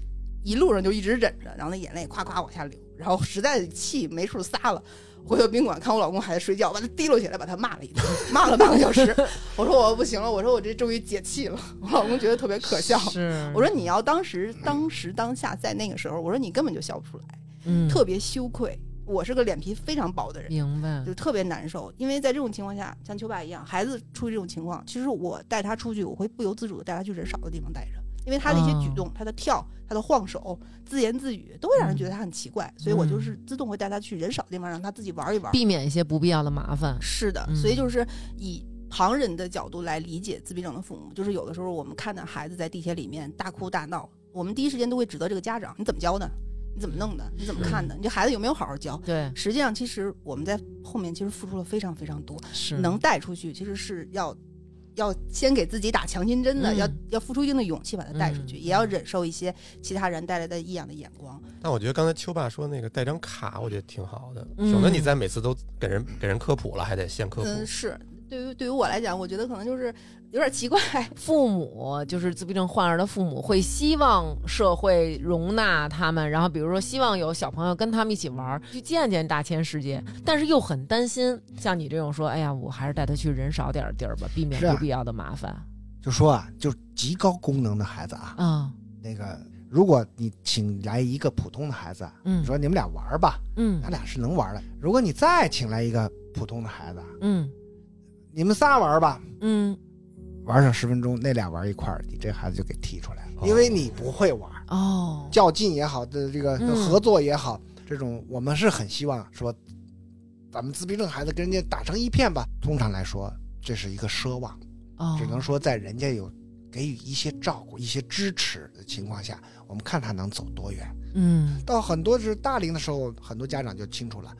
一路上就一直忍着，然后那眼泪夸夸往下流，然后实在气没处撒了。回到宾馆看我老公还在睡觉，把他提溜起来，把他骂了一顿，骂了半个小时。我说我不行了，我说我这终于解气了。我老公觉得特别可笑。是我说你要当时当时当下在那个时候，我说你根本就笑不出来，嗯，特别羞愧。我是个脸皮非常薄的人，明白就，特别难受。因为在这种情况下，像秋爸一样，孩子出于这种情况，其实我带他出去，我会不由自主的带他去人少的地方待着，因为他的一些举动、他的跳、他的晃手、自言自语，都会让人觉得他很奇怪。所以我就是自动会带他去人少的地方，让他自己玩一玩。避免一些不必要的麻烦。是的，嗯所以就是以旁人的角度来理解自闭症的父母，就是有的时候我们看到孩子在地铁里面大哭大闹，我们第一时间都会指责这个家长，你怎么教的？你怎么弄的？你怎么看的？你这孩子有没有好好教？对，实际上，其实我们在后面其实付出了非常非常多，是能带出去，其实是要要先给自己打强心针的，嗯要要付出一定的勇气把它带出去，嗯也要忍受一些其他人带来的异样的眼光。但我觉得刚才秋爸说那个带张卡，我觉得挺好的，嗯省得你在每次都给人给人科普了，还得现科普。嗯，是对于对于我来讲，我觉得可能就是有点奇怪。父母就是自闭症患儿的父母，会希望社会容纳他们，然后比如说希望有小朋友跟他们一起玩，去见见大千世界，但是又很担心，像你这种说，哎呀，我还是带他去人少点的地儿吧，避免不必要的麻烦就说啊，就极高功能的孩子啊，啊。那个如果你请来一个普通的孩子，嗯你说你们俩玩吧，嗯咱俩是能玩的。如果你再请来一个普通的孩子，嗯你们仨玩吧，嗯。玩上十分钟，那俩玩一块儿，你这孩子就给踢出来了，哦。因为你不会玩。哦，较劲也好的这个嗯。合作也好，这种我们是很希望说，咱们自闭症孩子跟人家打成一片吧。通常来说，这是一个奢望，哦。只能说在人家有给予一些照顾、一些支持的情况下，我们看他能走多远。嗯。到很多是大龄的时候，很多家长就清楚了，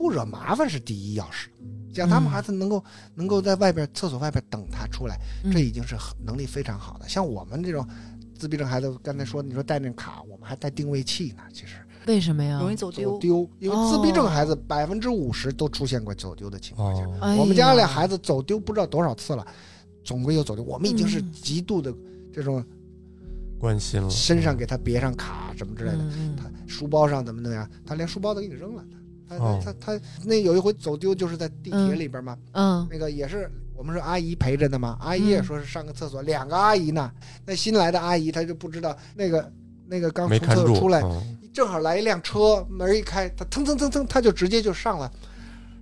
不惹麻烦是第一要事。像他们嗯孩子能够、能够在外边厕所外边等他出来，嗯这已经是能力非常好的。像我们这种自闭症孩子，刚才说你说带那卡，我们还带定位器呢。其实为什么呀？容易走丢。走丢，因为哦自闭症孩子百分之五十都出现过走丢的情况我们家里孩子走丢不知道多少次了，总归有走丢。我们已经是嗯极度的这种关心了，身上给他别上卡什么之类的。嗯他书包上怎么怎么样，他连书包都给你扔了。他他哦他他那有一回走丢就是在地铁里边嘛，嗯那个也是我们是阿姨陪着的嘛，阿姨也说是上个厕所，两个阿姨呢，那新来的阿姨她就不知道那个那个刚从没看住厕所出来，嗯正好来一辆车，门一开，她腾腾腾腾，她就直接就上了。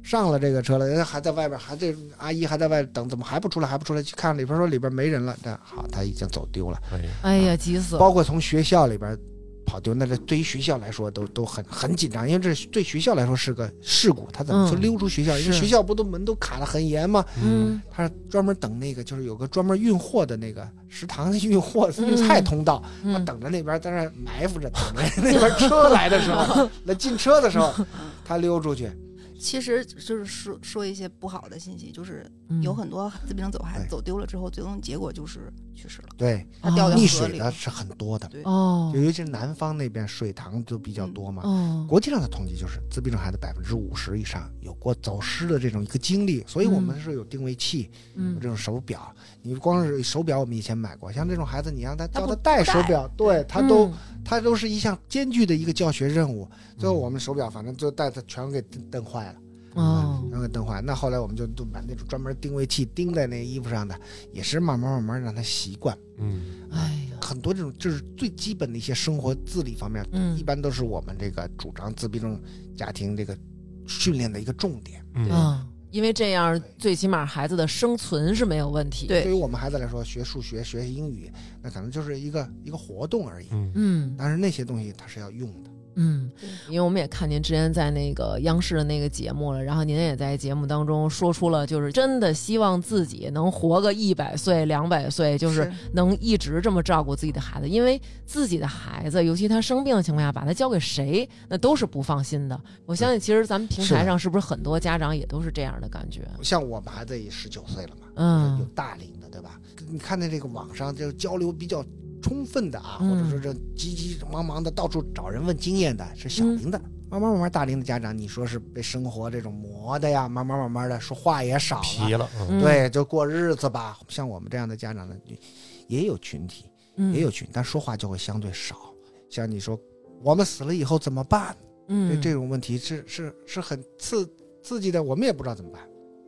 上了这个车了，人家还在外边，还这阿姨还在外等，怎么还不出来？还不出来？去看里边说里边没人了，这好，他已经走丢了。哎呀，哎呀，急死了！包括从学校里边跑丢，那这对于学校来说都都很很紧张，因为这对学校来说是个事故，他怎么说嗯溜出学校？因为学校不都门都卡得很严吗？嗯他专门等那个，就是有个专门运货的那个食堂运货运菜通道，他嗯等着那边在那埋伏着，等着 那边车来的时候，那进车的时候，他溜出去。其实就是说说一些不好的信息，就是嗯有很多自闭症走孩子走丢了之后，最终结果就是去世了，对，他掉到溺。水的是很多的，哦就尤其是南方那边水塘就比较多嘛。哦国际上的统计就是自闭症孩子百分之五十以上有过走失的这种一个经历，所以我们是有定位器，有嗯这种手表。你光是手表，我们以前买过，像这种孩子，你让他叫他戴手表，对他都嗯他都是一项艰巨的一个教学任务。最后我们手表反正就带他全给蹬蹬坏了。哦全给蹬坏。那后来我们就都把那种专门定位器钉在那衣服上的，也是慢慢慢慢让他习惯。嗯，哎呀很多这种就是最基本的一些生活自理方面，嗯一般都是我们这个主张自闭症家庭这个训练的一个重点。嗯，嗯，因为这样最起码孩子的生存是没有问题。对对于我们孩子来说，学数学、学英语，那可能就是一个一个活动而已。嗯，嗯但是那些东西它是要用的。嗯，因为我们也看您之前在那个央视的那个节目了，然后您也在节目当中说出了，就是真的希望自己能活个一百岁、两百岁，就是能一直这么照顾自己的孩子，因为自己的孩子，尤其他生病的情况下，把他交给谁，那都是不放心的。我相信，其实咱们平台上是不是很多家长也都是这样的感觉？像我们孩子也十九岁了嘛，嗯有大龄的，对吧？你看在这个网上就交流比较充分的啊，嗯或者说这急急忙忙的到处找人问经验的，是小龄的。慢慢慢慢，大龄的家长，你说是被生活这种磨的呀，慢慢慢慢的说话也少了，皮了，嗯嗯对，就过日子吧。像我们这样的家长呢，也有群体，嗯也有群，但说话就会相对少。像你说，我们死了以后怎么办？嗯这这种问题是是是很刺刺激的，我们也不知道怎么办。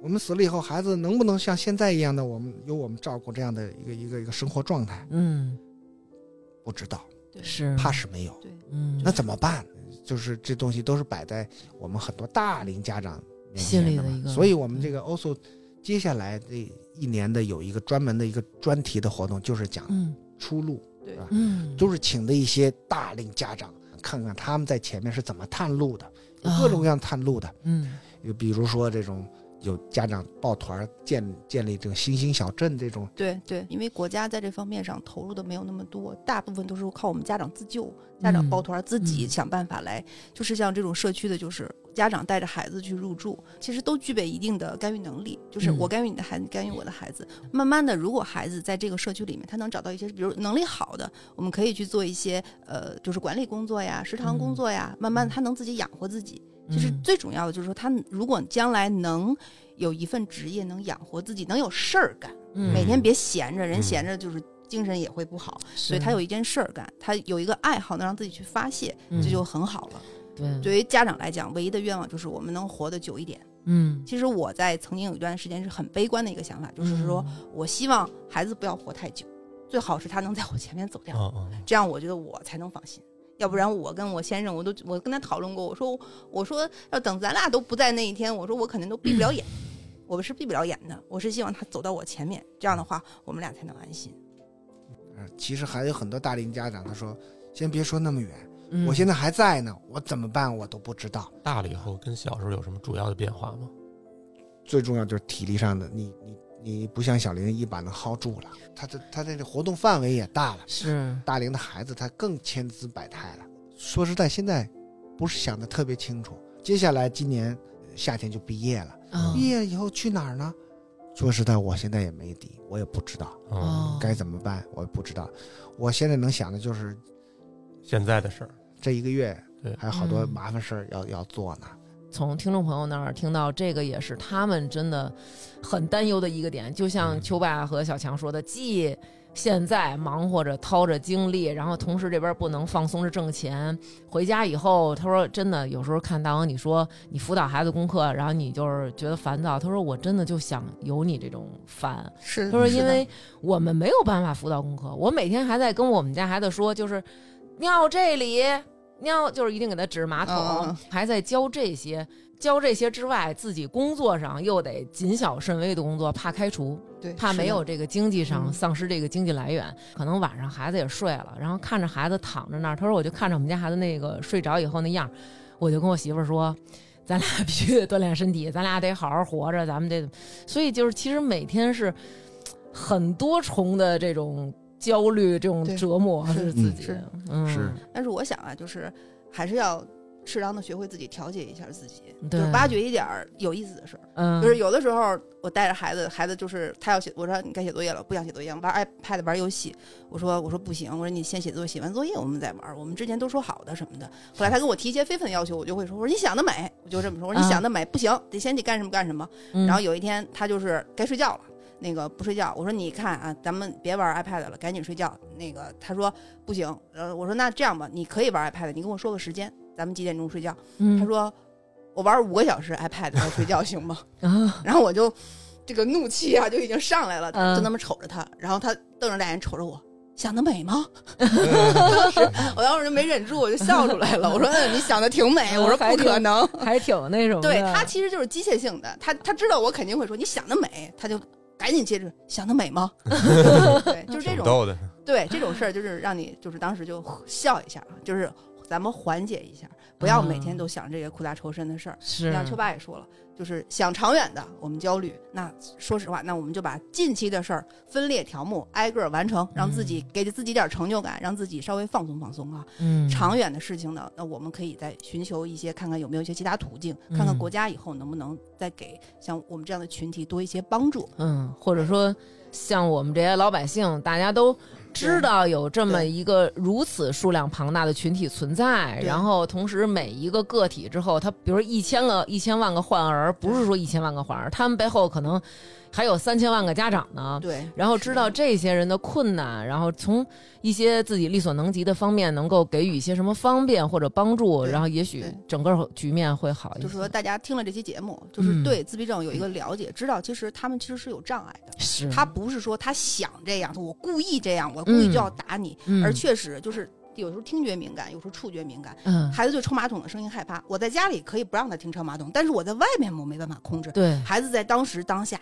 我们死了以后，孩子能不能像现在一样的，我们有我们照顾这样的一个一个一个生活状态？嗯不知道，对。是。怕是没有。对。嗯。那怎么办？就是这东西都是摆在我们很多大龄家长面心前的里的一个嘛所以我们这个 also 接下来这一年的有一个专门的一个专题的活动，就是讲嗯。出路，对。吧？嗯。都是请的一些大龄家长，看看他们在前面是怎么探路的，各种各样探路的。嗯。有比如说这种有家长抱团儿建建立这个新兴小镇这种，对对，因为国家在这方面上投入的没有那么多，大部分都是靠我们家长自救，家长嗯抱团儿自己嗯想办法来，就是像这种社区的，就是家长带着孩子去入住，其实都具备一定的干预能力，就是嗯我干预你的孩子，你干预我的孩子。慢慢的，如果孩子在这个社区里面，他能找到一些，比如能力好的，我们可以去做一些呃，就是管理工作呀、食堂工作呀，慢慢地他能自己养活自己。其实嗯最重要的就是说，他如果将来能有一份职业，能养活自己，能有事儿干。嗯每天别闲着，人嗯闲着就是精神也会不好，所以他有一件事儿干，他有一个爱好能让自己去发泄，嗯这就很好了。对对于家长来讲，唯一的愿望就是我们能活得久一点。嗯其实我在曾经有一段时间是很悲观的一个想法，就是说嗯我希望孩子不要活太久，最好是他能在我前面走掉，这样我觉得我才能放心。要不然我跟我先生，我都我跟他讨论过，我说我说要等咱俩都不在那一天，我说我肯定都闭不了眼，我们是闭不了眼的。我是希望他走到我前面，这样的话我们俩才能安心。呃其实还有很多大龄家长，他说先别说那么远，嗯我现在还在呢，我怎么办我都不知道。大了以后跟小时候有什么主要的变化吗？最重要就是体力上的，你你你不像小林一把能薅住了，他的他的这活动范围也大了。是大龄的孩子他更千姿百态了。说实在，现在不是想的特别清楚。接下来今年呃夏天就毕业了，啊毕业以后去哪儿呢？说实在，我现在也没底，我也不知道该怎么办，我也不知道。我现在能想的就是现在的事儿，这一个月还有好多嗯麻烦事儿要、要做呢。从听众朋友那儿听到这个，也是他们真的很担忧的一个点。就像嗯秋爸和小强说的，既现在忙活着掏着精力，然后同时这边不能放松着挣钱。回家以后，他说真的，有时候看大王你说你辅导孩子功课，然后你就是觉得烦躁。他说我真的就想有你这种烦。是他说因为我们没有办法辅导功课，我每天还在跟我们家孩子说，就是尿这里。尿就是一定给他指马桶，嗯还在教这些，教这些之外，自己工作上又得谨小慎微的工作，怕开除，对怕没有这个经济上嗯丧失这个经济来源。可能晚上孩子也睡了，然后看着孩子躺着那儿，他说我就看着我们家孩子那个睡着以后那样儿，我就跟我媳妇儿说。咱俩必须得锻炼身体，咱俩得好好活着，咱们得，所以就是其实每天是很多重的这种焦虑、这种折磨是是自己是，嗯，是但是我想啊，就是还是要适当的学会自己调节一下自己，就对是挖掘一点儿有意思的事儿。嗯，就是有的时候我带着孩子，孩子就是他要写，我说你该写作业了，不想写作业，玩 iPad 玩游戏。我说我说不行，我说你先写作业，写完作业我们再玩。我们之前都说好的什么的。后来他跟我提一些非分要求，我就会说我说你想得美，我就这么说。我说你啊想得美，不行，得先去干什么干什么。嗯然后有一天他就是该睡觉了。那个不睡觉，我说你看啊，咱们别玩 iPad 了，赶紧睡觉。那个他说不行，呃，我说那这样吧，你可以玩 iPad，你跟我说个时间，咱们几点钟睡觉？嗯他说我玩五个小时 iPad 再睡觉行吗？啊，然后我就这个怒气啊就已经上来了，嗯就那么瞅着他，然后他瞪着大眼瞅着我。想得美吗？当 时我当时就没忍住，我就笑出来了。我说：“嗯，你想的挺美。”我说：“不可能。还挺那种的。对他其实就是机械性的，他他知道我肯定会说你想得美，他就赶紧接着想得美吗？对，就是这种逗的，对这种事儿，就是让你就是当时就笑一下，就是咱们缓解一下，不要每天都想这些苦大仇深的事儿。是像秋爸也说了，就是想长远的，我们焦虑。那说实话，那我们就把近期的事儿分列条目，挨个儿完成，让自己给自己点成就感，让自己稍微放松放松啊。嗯长远的事情呢，那我们可以再寻求一些，看看有没有一些其他途径，看看嗯国家以后能不能再给像我们这样的群体多一些帮助。嗯，或者说像我们这些老百姓，大家都知道有这么一个如此数量庞大的群体存在，然后同时每一个个体之后，他比如说一千个、一千万个患儿，不是说一千万个患儿，他们背后可能还有三千万个家长呢。对，然后知道这些人的困难，然后从一些自己力所能及的方面，能够给予一些什么方便或者帮助，然后也许整个局面会好一些。就是说大家听了这期节目，就是嗯对自闭症有一个了解，知道其实他们其实是有障碍的。是他不是说他想这样，我故意这样，我故意就要打你，嗯而确实就是有时候听觉敏感，有时候触觉敏感。嗯，孩子对冲马桶的声音害怕，我在家里可以不让他听冲马桶，但是我在外面我没办法控制。对，孩子在当时当下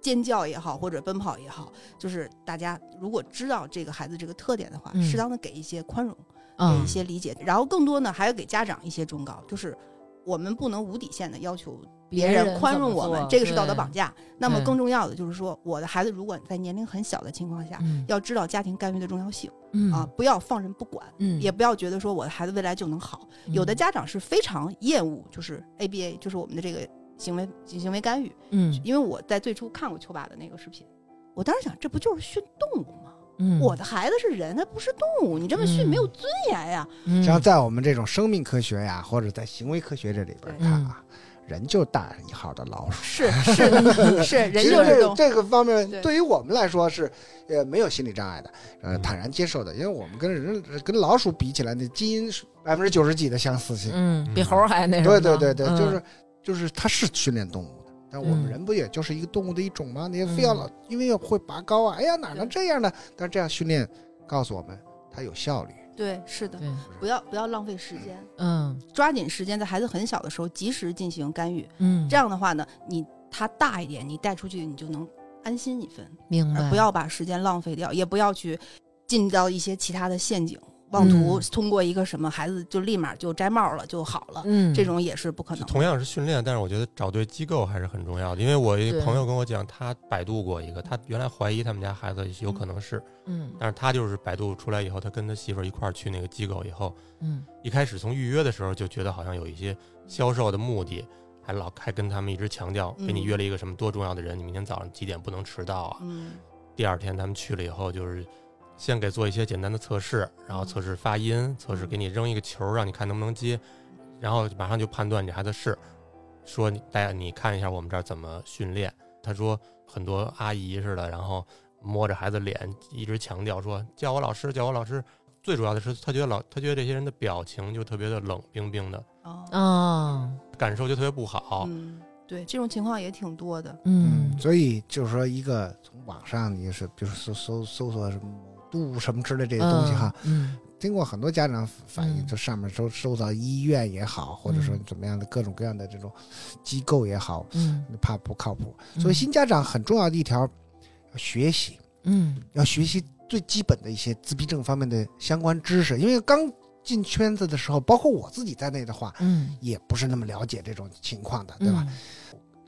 尖叫也好，或者奔跑也好，就是大家如果知道这个孩子这个特点的话，嗯。适当的给一些宽容，给啊一些理解，然后更多呢还要给家长一些忠告，就是我们不能无底线的要求别别人人宽容我们这个是道德绑架。那么更重要的就是说，我的孩子如果在年龄很小的情况下，嗯。要知道家庭干预的重要性嗯。啊，不要放任不管。嗯。也不要觉得说我的孩子未来就能好，有的家长是非常厌恶，就是 ABA，就是我们的这个行为行为干预。嗯因为我在最初看过秋爸的那个视频，我当时想，这不就是训动物吗？嗯我的孩子是人，他不是动物，你这么训嗯没有尊严呀。嗯实际上，在我们这种生命科学呀，或者在行为科学这里边看啊，人就大一号的老鼠。是 是的，是人就是。这这个方面对对于我们来说是呃没有心理障碍的，呃嗯坦然接受的，因为我们跟人跟老鼠比起来，那基因是百分之九十几的相似性。嗯，比猴还那什么。对对对对，嗯就是就是它是训练动物的，但我们嗯人不也就是一个动物的一种吗？你非要老因为要会拔高啊，哎呀哪能这样呢？但是这样训练告诉我们，它有效率。对，是的，不要不要浪费时间，嗯。抓紧时间，在孩子很小的时候及时进行干预。嗯，这样的话呢，你他大一点，你带出去你就能安心一分，明白，不要把时间浪费掉，也不要去进到一些其他的陷阱，妄图嗯。通过一个什么孩子就立马就摘帽了就好了，嗯。这种也是不可能同样是训练，但是我觉得找对机构还是很重要的。因为我一朋友跟我讲，他百度过一个，他原来怀疑他们家孩子有可能是，嗯。但是他就是百度出来以后，他跟他媳妇儿一块儿去那个机构以后，嗯。一开始从预约的时候就觉得好像有一些销售的目的，还老还跟他们一直强调，嗯。给你约了一个什么多重要的人，你明天早上几点不能迟到啊。嗯。第二天他们去了以后，就是先给做一些简单的测试，然后测试发音，测试给你扔一个球，让你看能不能接，然后马上就判断你孩子是，说你大家你看一下我们这儿怎么训练。他说很多阿姨似的，然后摸着孩子脸，一直强调说叫我老师，叫我老师。最主要的是，他觉得老他觉得这些人的表情就特别的冷冰冰的，哦啊感受就特别不好。嗯，对，这种情况也挺多的。嗯所以就是说，一个从网上你是，比如说搜搜搜索什么某度什么之类这些东西哈，嗯经过很多家长反映，就上面收收到医院也好，或者说嗯。怎么样的各种各样的这种机构也好，嗯，怕不靠谱。所以新家长很重要的一条，要学习，嗯。要学习最基本的一些自闭症方面的相关知识，因为刚进圈子的时候，包括我自己在内的话，嗯。也不是那么了解这种情况的，对吧？？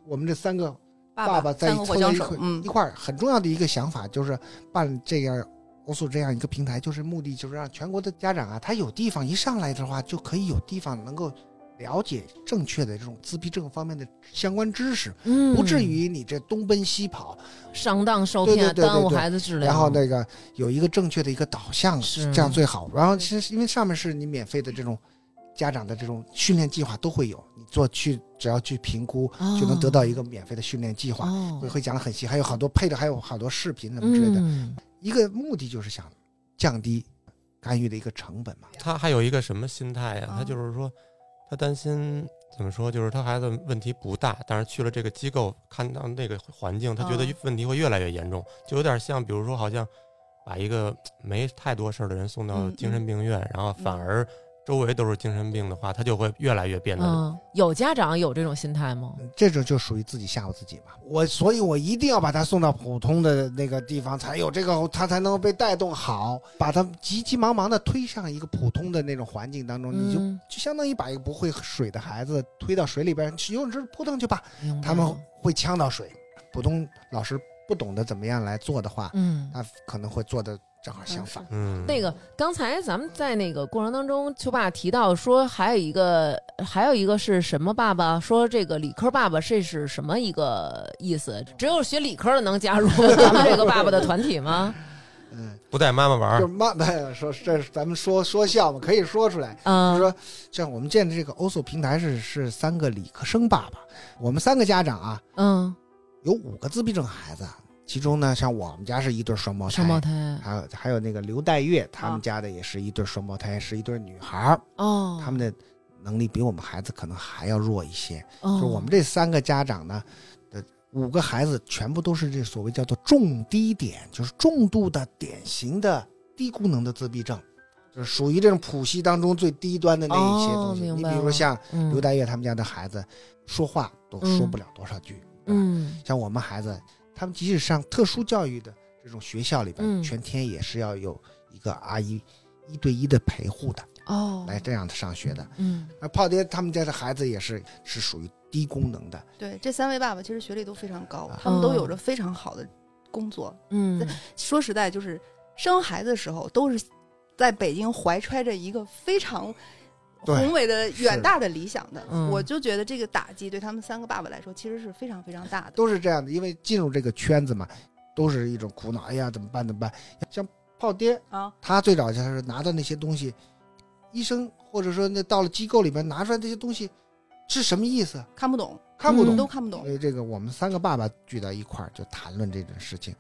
我们这三个爸爸在一块，火枪手嗯。一，块儿很重要的一个想法就是办这样欧素这样一个平台，就是目的就是让全国的家长啊，他有地方一上来的话，就可以有地方能够了解正确的这种自闭症方面的相关知识，嗯，不至于你这东奔西跑，上当受骗，耽误孩子治疗。然后那个有一个正确的一个导向，是这样最好。然后其实因为上面是你免费的这种家长的这种训练计划都会有，你做去只要去评估哦就能得到一个免费的训练计划。哦会会讲的很细，还有好多配的，还有好多视频什么之类的。嗯一个目的就是想降低干预的一个成本嘛。他还有一个什么心态呀、啊？他就是说，他担心怎么说，就是他孩子问题不大，但是去了这个机构，看到那个环境，他觉得啊问题会越来越严重，就有点像，比如说，好像把一个没太多事儿的人送到嗯精神病院，然后反而周围都是精神病的话，他就会越来越变得。嗯，有家长有这种心态吗？这种就属于自己吓唬自己吧。我所以，我一定要把他送到普通的那个地方，才有这个，他才能被带动好，把他急急忙忙的推上一个普通的那种环境当中，你就嗯就相当于把一个不会水的孩子推到水里边，去游泳池扑腾去吧，他们会呛到水。普通老师不懂得怎么样来做的话，嗯。他可能会做的正好相反。嗯，那个刚才咱们在那个过程当中，秋爸提到说还有一个还有一个是什么爸爸？说这个理科爸爸这是什么一个意思？只有学理科的能加入 咱们这个爸爸的团体吗？嗯，不带妈妈玩儿，就妈，说这是咱们说说笑嘛，可以说出来。嗯，就是说，像我们建的这个欧素平台是是三个理科生爸爸，我们三个家长啊，嗯，有五个自闭症孩子，其中呢，像我们家是一对双胞胎，双胞胎。还有还有那个刘黛月，他们啊家的也是一对双胞胎，是一对女孩儿，哦，他们的能力比我们孩子可能还要弱一些。哦。就是我们这三个家长呢，的五个孩子全部都是这所谓叫做重低点，就是重度的典型的低功能的自闭症，就是属于这种谱系当中最低端的那一些哦东西。你比如像嗯。刘黛月他们家的孩子，说话都说不了多少句。嗯。像我们孩子，他们即使上特殊教育的这种学校里边，嗯。全天也是要有一个阿姨一对一的陪护的，哦。来这样的上学的。嗯。那炮爹他们家的孩子也是是属于低功能的，对，这三位爸爸其实学历都非常高啊，他们都有着非常好的工作。嗯。说实在，就是生孩子的时候，都是在北京怀揣着一个非常对宏伟的、远大的理想的。嗯我就觉得这个打击对他们三个爸爸来说，其实是非常非常大的。都是这样的。因为进入这个圈子嘛，都是一种苦恼。哎呀，怎么办？怎么办？像炮爹，啊，他最早就是拿到那些东西，医生或者说那到了机构里面拿出来这些东西是什么意思？看不懂，看不懂。嗯都看不懂所。以这个我们三个爸爸聚到一块儿就谈论这种事情。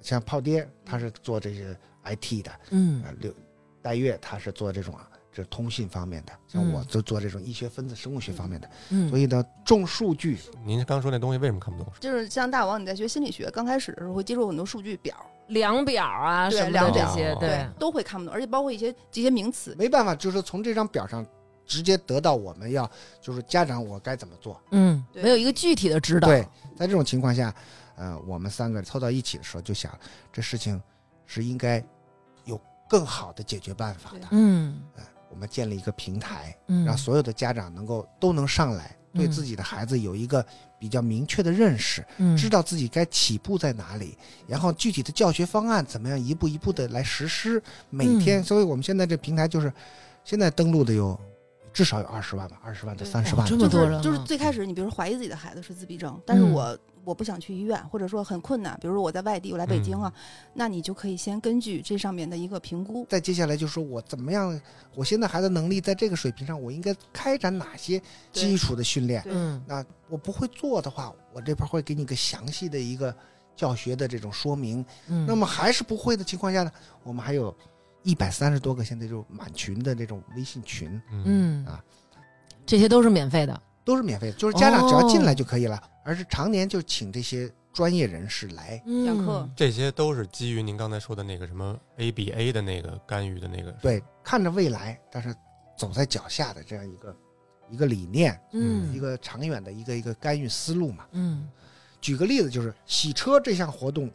像炮爹他是做这些 IT 的，嗯呃，刘戴月他是做这种啊这这通信方面的，像嗯我就做这种医学分子、生物学方面的，嗯，所以呢，重数据，您刚说那东西为什么看不懂？就是像大王你在学心理学，刚开始的时候会接触很多数据表，量表啊对什么的这量表些，哦对，都会看不懂，而且包括一些这些名词，没办法，就是从这张表上直接得到我们要，就是家长我该怎么做。嗯，没有一个具体的指导，对，在这种情况下，呃，我们三个凑到一起的时候，就想这事情是应该有更好的解决办法的。嗯我们建立一个平台，嗯，让所有的家长能够都能上来，对嗯自己的孩子有一个比较明确的认识，嗯知道自己该起步在哪里，然后具体的教学方案怎么样一步一步的来实施。每天，嗯所以我们现在这平台就是现在登录的有至少有二十万吧，二十万到三十万。哦这么多人啊是就是最开始你比如说怀疑自己的孩子是自闭症，但是嗯我我不想去医院，或者说很困难，比如说我在外地，我来北京啊，那你就可以先根据这上面的一个评估，再接下来就说我怎么样，我现在孩子能力在这个水平上，我应该开展哪些基础的训练？嗯。那我不会做的话，我这边会给你个详细的一个教学的这种说明。嗯，那么还是不会的情况下呢，我们还有一百三十多个现在就满群的这种微信群，嗯啊，这些都是免费的，都是免费的，就是家长只要进来哦。就可以了，而是常年就请这些专业人士来。讲课嗯这些都是基于您刚才说的那个什么 ABA 的那个干预的那个，对，看着未来，但是走在脚下的这样一个一个理念，嗯一个长远的一个一个干预思路嘛。嗯举个例子，就是洗车这项活动，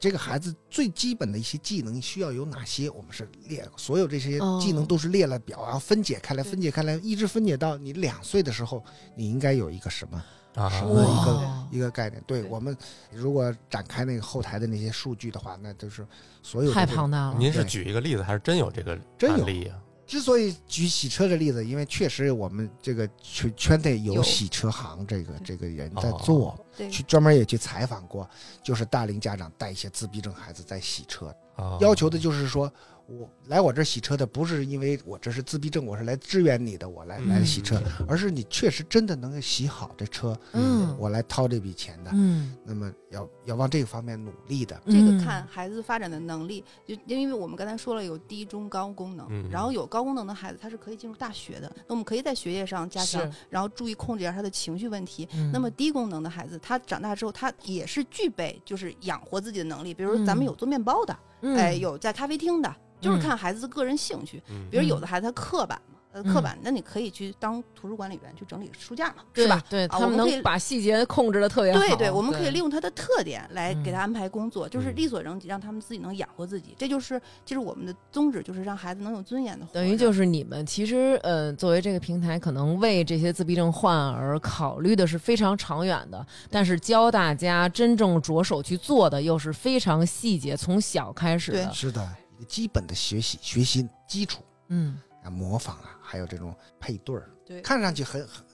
这个孩子最基本的一些技能需要有哪些？我们是列所有这些哦技能都是列了表，然后分解开来，分解开来，一直分解到你两岁的时候，你应该有一个什么啊，什么一个一个概念？对对。我们如果展开那个后台的那些数据的话，那就是所有太庞大了，您是举一个例子，还是真有这个真有。案例啊？之所以举洗车的例子，因为确实我们这个圈圈内有有洗车行这个这个人在哦。做，对。去专门也去采访过，就是大龄家长带一些自闭症孩子在洗车，啊要求的就是说，我来我这儿洗车的不是因为我这是自闭症，我是来支援你的，我来嗯来洗车，而是你确实真的能够洗好这车，嗯我来掏这笔钱的。嗯，那么要要往这个方面努力的。这个嗯看孩子发展的能力，就因为我们刚才说了有低中高功能，嗯然后有高功能的孩子他是可以进入大学的，那我们可以在学业上加强，然后注意控制一下他的情绪问题。嗯那么低功能的孩子，他长大之后，他也是具备就是养活自己的能力，比如说咱们嗯有做面包的，嗯。哎，有在咖啡厅的，就是嗯。看孩子的个人兴趣。嗯。比如有的孩子他刻板嘛，刻板，那你可以去当图书管理员去整理书架嘛，是吧？？对啊他们能把细节控制的特别好，对对，我们可以利用他的特点来给嗯他安排工作，就是嗯力所能及，让他们自己能养活自己。这就是，其实我们的宗旨就是让孩子能有尊严的活。等于就是你们其实呃，作为这个平台，可能为这些自闭症患儿考虑的是非常长远的，但是教大家真正着手去做的又是非常细节，从小开始的。是的，一个基本的学习学习基础嗯啊，模仿啊，还有这种配对儿，对看上去很很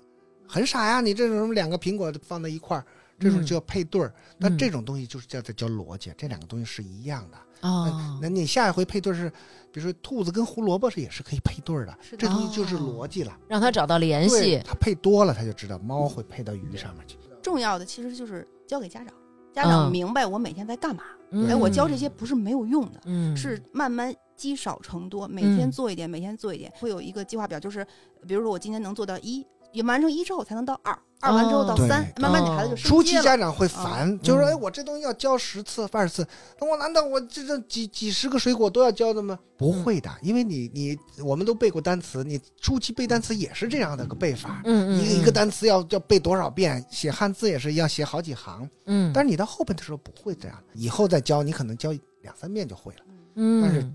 很傻呀。你这种什么两个苹果放在一块儿，这种嗯叫配对儿。那嗯这种东西就是叫在教逻辑，这两个东西是一样的。哦那你下一回配对儿是，比如说兔子跟胡萝卜是也是可以配对儿的，是的这东西就是哦逻辑了。让他找到联系，它配多了，他就知道猫会配到鱼上面去。重要的其实就是交给家长，家长嗯明白我每天在干嘛。嗯哎，我教这些不是没有用的，嗯是慢慢积少成多，每嗯天做一点，每天做一点，会有一个计划表，就是比如说我今天能做到一，也完成一之后才能到二，二完之后到对三，慢慢你孩子就哦初。期家长会烦，就说：“嗯哎，我这东西要教十次、二十次，那我难道我这这几几十个水果都要教的吗？”不会的，因为你你我们都背过单词，你初期背单词也是这样的个背法，嗯嗯一个一个单词要要背多少遍，写汉字也是要写好几行，嗯，但是你到后边的时候不会这样，以后再教你可能教两三遍就会了。嗯但是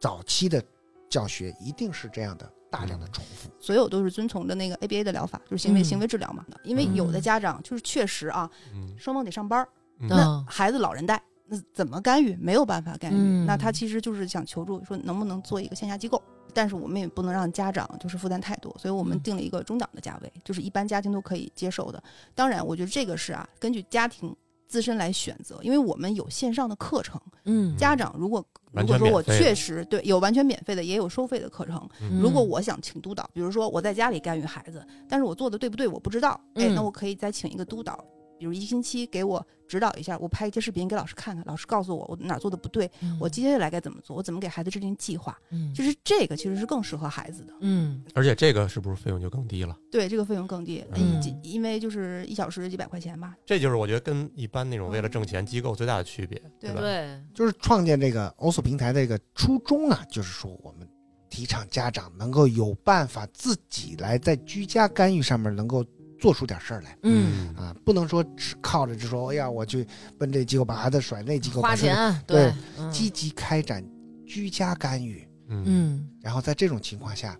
早期的教学一定是这样的，大量的重复。所有都是遵从着那个 ABA 的疗法，就是行为嗯行为治疗嘛。因为有的嗯家长就是确实啊，嗯双方得上班儿，嗯那嗯孩子老人带，那怎么干预？没有办法干预。嗯那他其实就是想求助，说能不能做一个线下机构？但是我们也不能让家长就是负担太多，所以我们嗯定了一个中档的价位，就是一般家庭都可以接受的。当然，我觉得这个是啊，根据家庭自身来选择，因为我们有线上的课程，嗯。家长如果如果说我确实对有完全免费的，也有收费的课程。嗯。如果我想请督导，比如说我在家里干预孩子，但是我做的对不对我不知道，哎，嗯。那我可以再请一个督导比如一星期给我指导一下，我拍一些视频给老师看看，老师告诉我我哪儿做的不对，嗯我接下来该怎么做，我怎么给孩子制定计划，嗯就是这个其实是更适合孩子的。嗯而且这个是不是费用就更低了？对，这个费用更低，嗯因因为就是一小时几百块钱吧。这就是我觉得跟一般那种为了挣钱机构最大的区别，对吧？对，就是创建这个欧索平台的一个初衷啊，就是说我们提倡家长能够有办法自己来在居家干预上面能够做出点事儿来。嗯，啊，不能说只靠着就说哎呀我去奔这机构把孩子甩那机构，花钱对，嗯。积极开展居家干预，嗯。嗯然后在这种情况下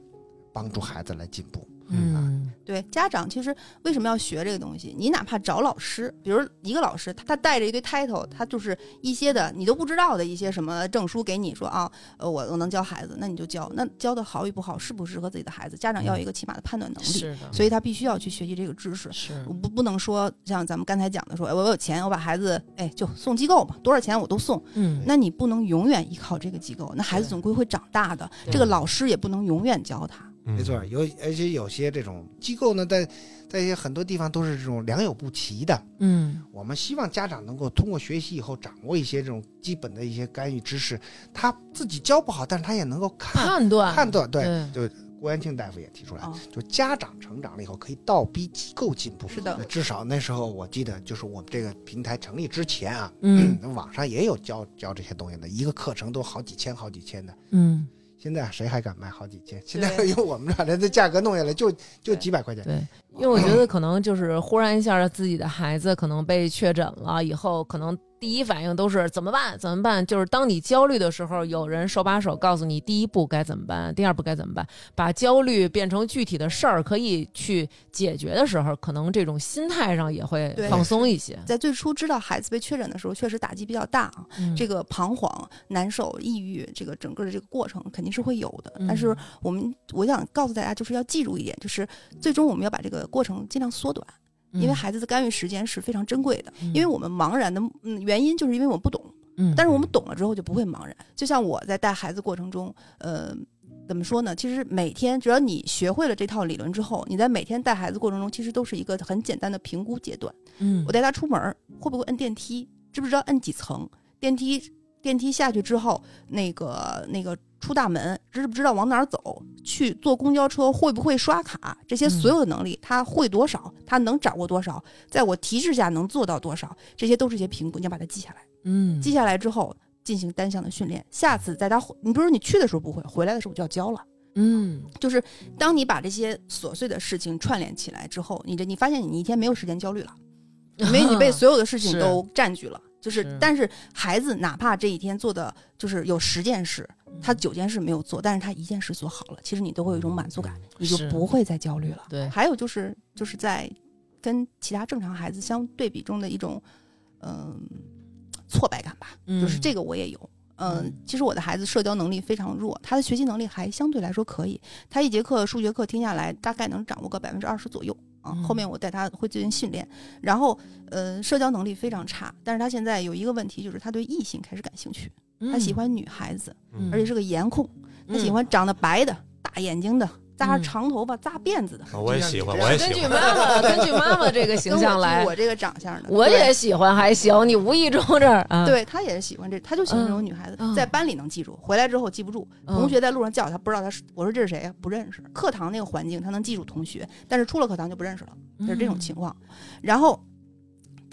帮助孩子来进步。嗯对家长其实为什么要学这个东西？你哪怕找老师，比如一个老师，他他带着一堆 title，他就是一些的你都不知道的一些什么证书给你说啊，呃，我我能教孩子，那你就教，那教的好与不好，适不适合自己的孩子，家长要有一个起码的判断能力，是的，所以他必须要去学习这个知识。是我不不能说像咱们刚才讲的说，哎我有钱，我把孩子哎就送机构吧，多少钱我都送。嗯那你不能永远依靠这个机构，那孩子总归会长大的。这个老师也不能永远教他。嗯没错，有而且有些这种机构呢，在在一些很多地方都是这种良莠不齐的。嗯我们希望家长能够通过学习以后，掌握一些这种基本的一些干预知识，他自己教不好，但是他也能够看判断判断。对，就郭元庆大夫也提出来，啊就家长成长了以后，可以倒逼机构进步。是的至少那时候我记得，就是我们这个平台成立之前啊，嗯 网上也有教教这些东西的，一个课程都好几千、好几千的。嗯现在谁还敢卖好几千？现在对用我们这这价格弄下来就就几百块钱。对，因为我觉得可能就是忽然一下自己的孩子可能被确诊了以后，可能第一反应都是怎么办？怎么办？就是当你焦虑的时候，有人手把手告诉你第一步该怎么办，第二步该怎么办，把焦虑变成具体的事儿可以去解决的时候，可能这种心态上也会放松一些。在最初知道孩子被确诊的时候，确实打击比较大啊。嗯这个彷徨、难受、抑郁，这个整个的这个过程肯定是会有的。嗯但是我们我想告诉大家，就是要记住一点，就是最终我们要把这个过程尽量缩短，因为孩子的干预时间是非常珍贵的。嗯因为我们茫然的嗯原因，就是因为我们不懂。嗯，但是我们懂了之后就不会茫然。就像我在带孩子过程中，呃，怎么说呢？其实每天只要你学会了这套理论之后，你在每天带孩子过程中，其实都是一个很简单的评估阶段。嗯我带他出门儿会不会摁电梯？知不知道摁几层？电梯电梯下去之后，那个那个出大门，知不知道往哪儿走？去坐公交车会不会刷卡？这些所有的能力，他会多少？他能掌握多少？在我提示下能做到多少？这些都是一些评估，你要把它记下来。嗯记下来之后进行单项的训练，下次在他你比如说你去的时候不会，回来的时候我就要教了。嗯就是当你把这些琐碎的事情串联起来之后，你这你发现你一天没有时间焦虑了，因为你被 所有的事情都占据了。就是，是但是孩子哪怕这一天做的就是有十件事，他九件事没有做，但是他一件事做好了，其实你都会有一种满足感，你就不会再焦虑了。对还有就是就是在跟其他正常孩子相对比中的一种嗯、挫败感吧，就是这个个我也有。嗯嗯，其实我的孩子社交能力非常弱，他的学习能力还相对来说可以。他一节课数学课听下来，大概能掌握个百分之二十左右啊。嗯后面我带他会进行训练，然后呃，社交能力非常差。但是他现在有一个问题，就是他对异性开始感兴趣，他喜欢女孩子，嗯而且是个颜控，他喜欢长得白的、大眼睛的、扎嗯长头发、扎辫子的。啊我也喜欢，我也喜欢。根据妈妈 根据妈妈这个形象来跟我，我这个长相的，我也喜欢，还行。你无意中这儿啊，对他也是喜欢这，他就喜欢这种女孩子，嗯在班里能记住，回来之后记不住。嗯同学在路上叫他，不知道他是，我说这是谁呀、不认识。课堂那个环境他能记住同学，但是出了课堂就不认识了，就是这种情况。然后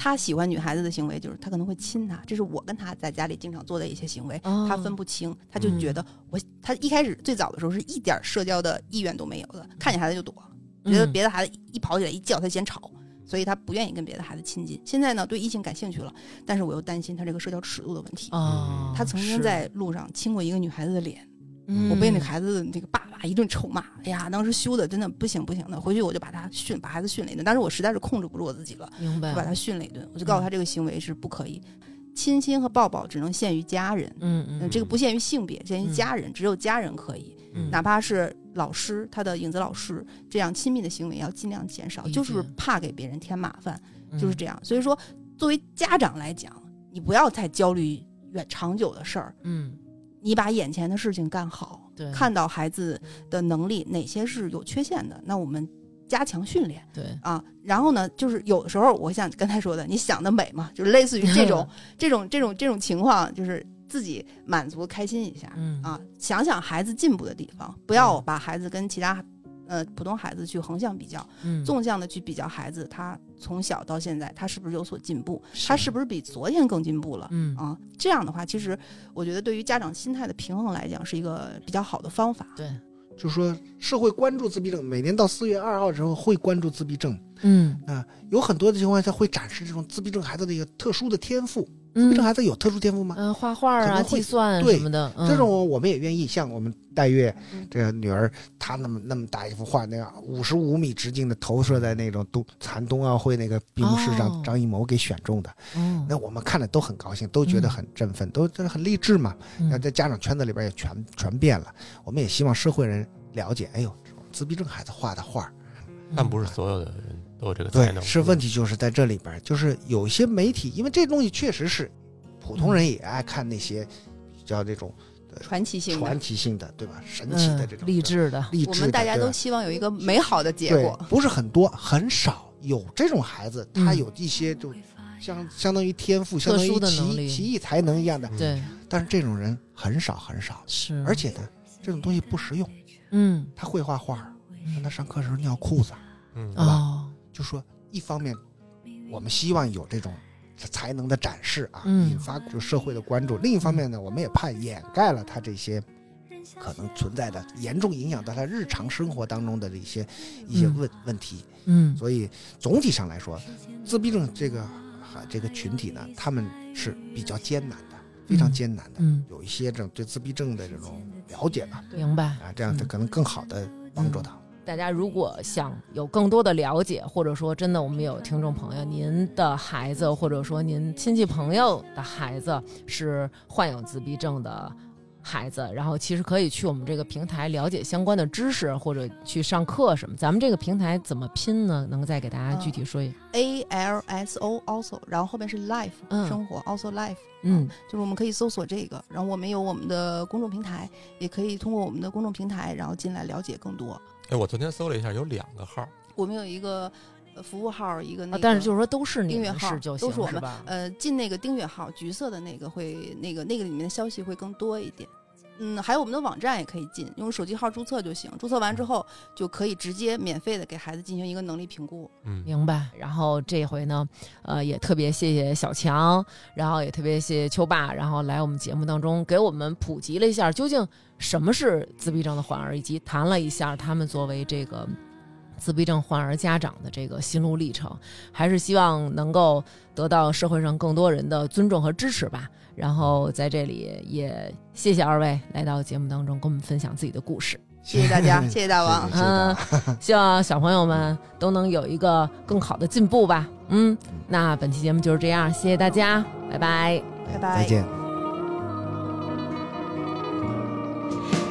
他喜欢女孩子的行为，就是他可能会亲她，这是我跟他在家里经常做的一些行为。哦他分不清，他就觉得我，他一开始最早的时候是一点社交的意愿都没有的，看见孩子就躲，觉得嗯别的孩子一跑起来一叫他嫌吵，所以他不愿意跟别的孩子亲近。现在呢，对异性感兴趣了，但是我又担心他这个社交尺度的问题。哦，他曾经在路上亲过一个女孩子的脸，嗯我被那孩子的那个爸爸一顿臭骂，哎呀，当时羞的真的不行不行的，回去我就把他训，把孩子训了一顿。当时我实在是控制不住我自己了，明白就把他训了一顿，我就告诉他这个行为是不可以，亲亲和抱抱只能限于家人，嗯嗯嗯，这个不限于性别，限于家人，只有家人可以，嗯。哪怕是老师，他的影子老师这样亲密的行为要尽量减少，就是怕给别人添麻烦，嗯就是这样。所以说，作为家长来讲，你不要太焦虑远长久的事儿，嗯你把眼前的事情干好，对看到孩子的能力哪些是有缺陷的，那我们加强训练对，啊。然后呢，就是有的时候，我像刚才说的，你想得美嘛，就是类似于这种 这种这种这种情况，就是自己满足开心一下嗯啊，想想孩子进步的地方，不要把孩子跟其他呃普通孩子去横向比较，嗯，纵向的去比较孩子他从小到现在他是不是有所进步，他是不是比昨天更进步了。嗯啊，这样的话，其实我觉得对于家长心态的平衡来讲，是一个比较好的方法。对，就是说社会关注自闭症，每年到四月二号的时候会关注自闭症嗯啊、有很多的情况下会展示这种自闭症孩子的一个特殊的天赋。自闭症嗯孩子有特殊天赋吗？嗯，画画啊，会计算对什么的，嗯。这种我们也愿意，像我们戴月嗯这个女儿，她那么那么大一幅画，那样五十五米直径的投射在那种冬残冬奥会那个闭幕式上，哦。张艺谋给选中的，哦，那我们看了都很高兴，都觉得很振奋，都这很励志嘛。嗯。那在家长圈子里边也传传遍了，我们也希望社会人了解，哎呦，这种自闭症孩子画的画，但不是所有的人都有这个才对，能。是问题就是在这里边，就是有一些媒体，因为这东西确实是普通人也爱看那些比较这种传奇性的传，奇性的，对吧？神奇的这种嗯励志的，励志的，我们大家都希望有一个美好的结果。不是很多，很少有这种孩子，他嗯有一些就相相当于天赋，相当于奇奇异才能一样的，对，但是这种人很少很少，是，而且呢，这种东西不实用。嗯他会画画，让他上课时候尿裤子，嗯，对吧哦，就说一方面，我们希望有这种才能的展示啊，嗯引发就社会的关注；另一方面呢，我们也怕掩盖了他这些可能存在的严重影响到他日常生活当中的这些一些嗯问问题。嗯所以总体上来说，自闭症这个哈这个群体呢，他们是比较艰难的，非常嗯艰难的。嗯，有一些这种对自闭症的这种了解吧，明白。啊，这样他嗯可能更好的帮助他。大家如果想有更多的了解，或者说真的，我们有听众朋友，您的孩子或者说您亲戚朋友的孩子是患有自闭症的孩子，然后其实可以去我们这个平台了解相关的知识，或者去上课什么。咱们这个平台怎么拼呢？能再给大家具体说一？下？A L S O also，然后后面是 life、嗯生活 also life，嗯就是我们可以搜索这个，然后我们有我们的公众平台，也可以通过我们的公众平台，然后进来了解更多。哎，我昨天搜了一下，有两个号，我们有一个呃服务号，一个那个，啊但是就是说都是订阅号就行，都是我们？呃进那个订阅号，橘色的那个会那个那个里面的消息会更多一点。嗯，还有我们的网站也可以进，用手机号注册就行。注册完之后就可以直接免费的给孩子进行一个能力评估。嗯，明白。然后这回呢，呃，也特别谢谢小强，然后也特别谢谢秋爸，然后来我们节目当中给我们普及了一下究竟什么是自闭症的患儿，以及谈了一下他们作为这个。自闭症患儿家长的这个心路历程，还是希望能够得到社会上更多人的尊重和支持吧。然后在这里也谢谢二位来到节目当中跟我们分享自己的故事。谢谢大家，谢谢大王。嗯，希望小朋友们都能有一个更好的进步吧。嗯，那本期节目就是这样，谢谢大家，拜拜。拜拜再见。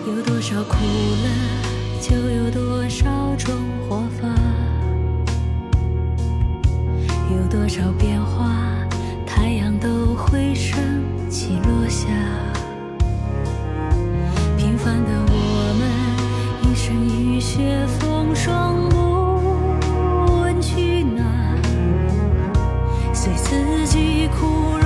有多少苦乐，就有多少种活法；有多少变化，下。平凡的我们，一身雨雪风霜不问去哪，随四季枯荣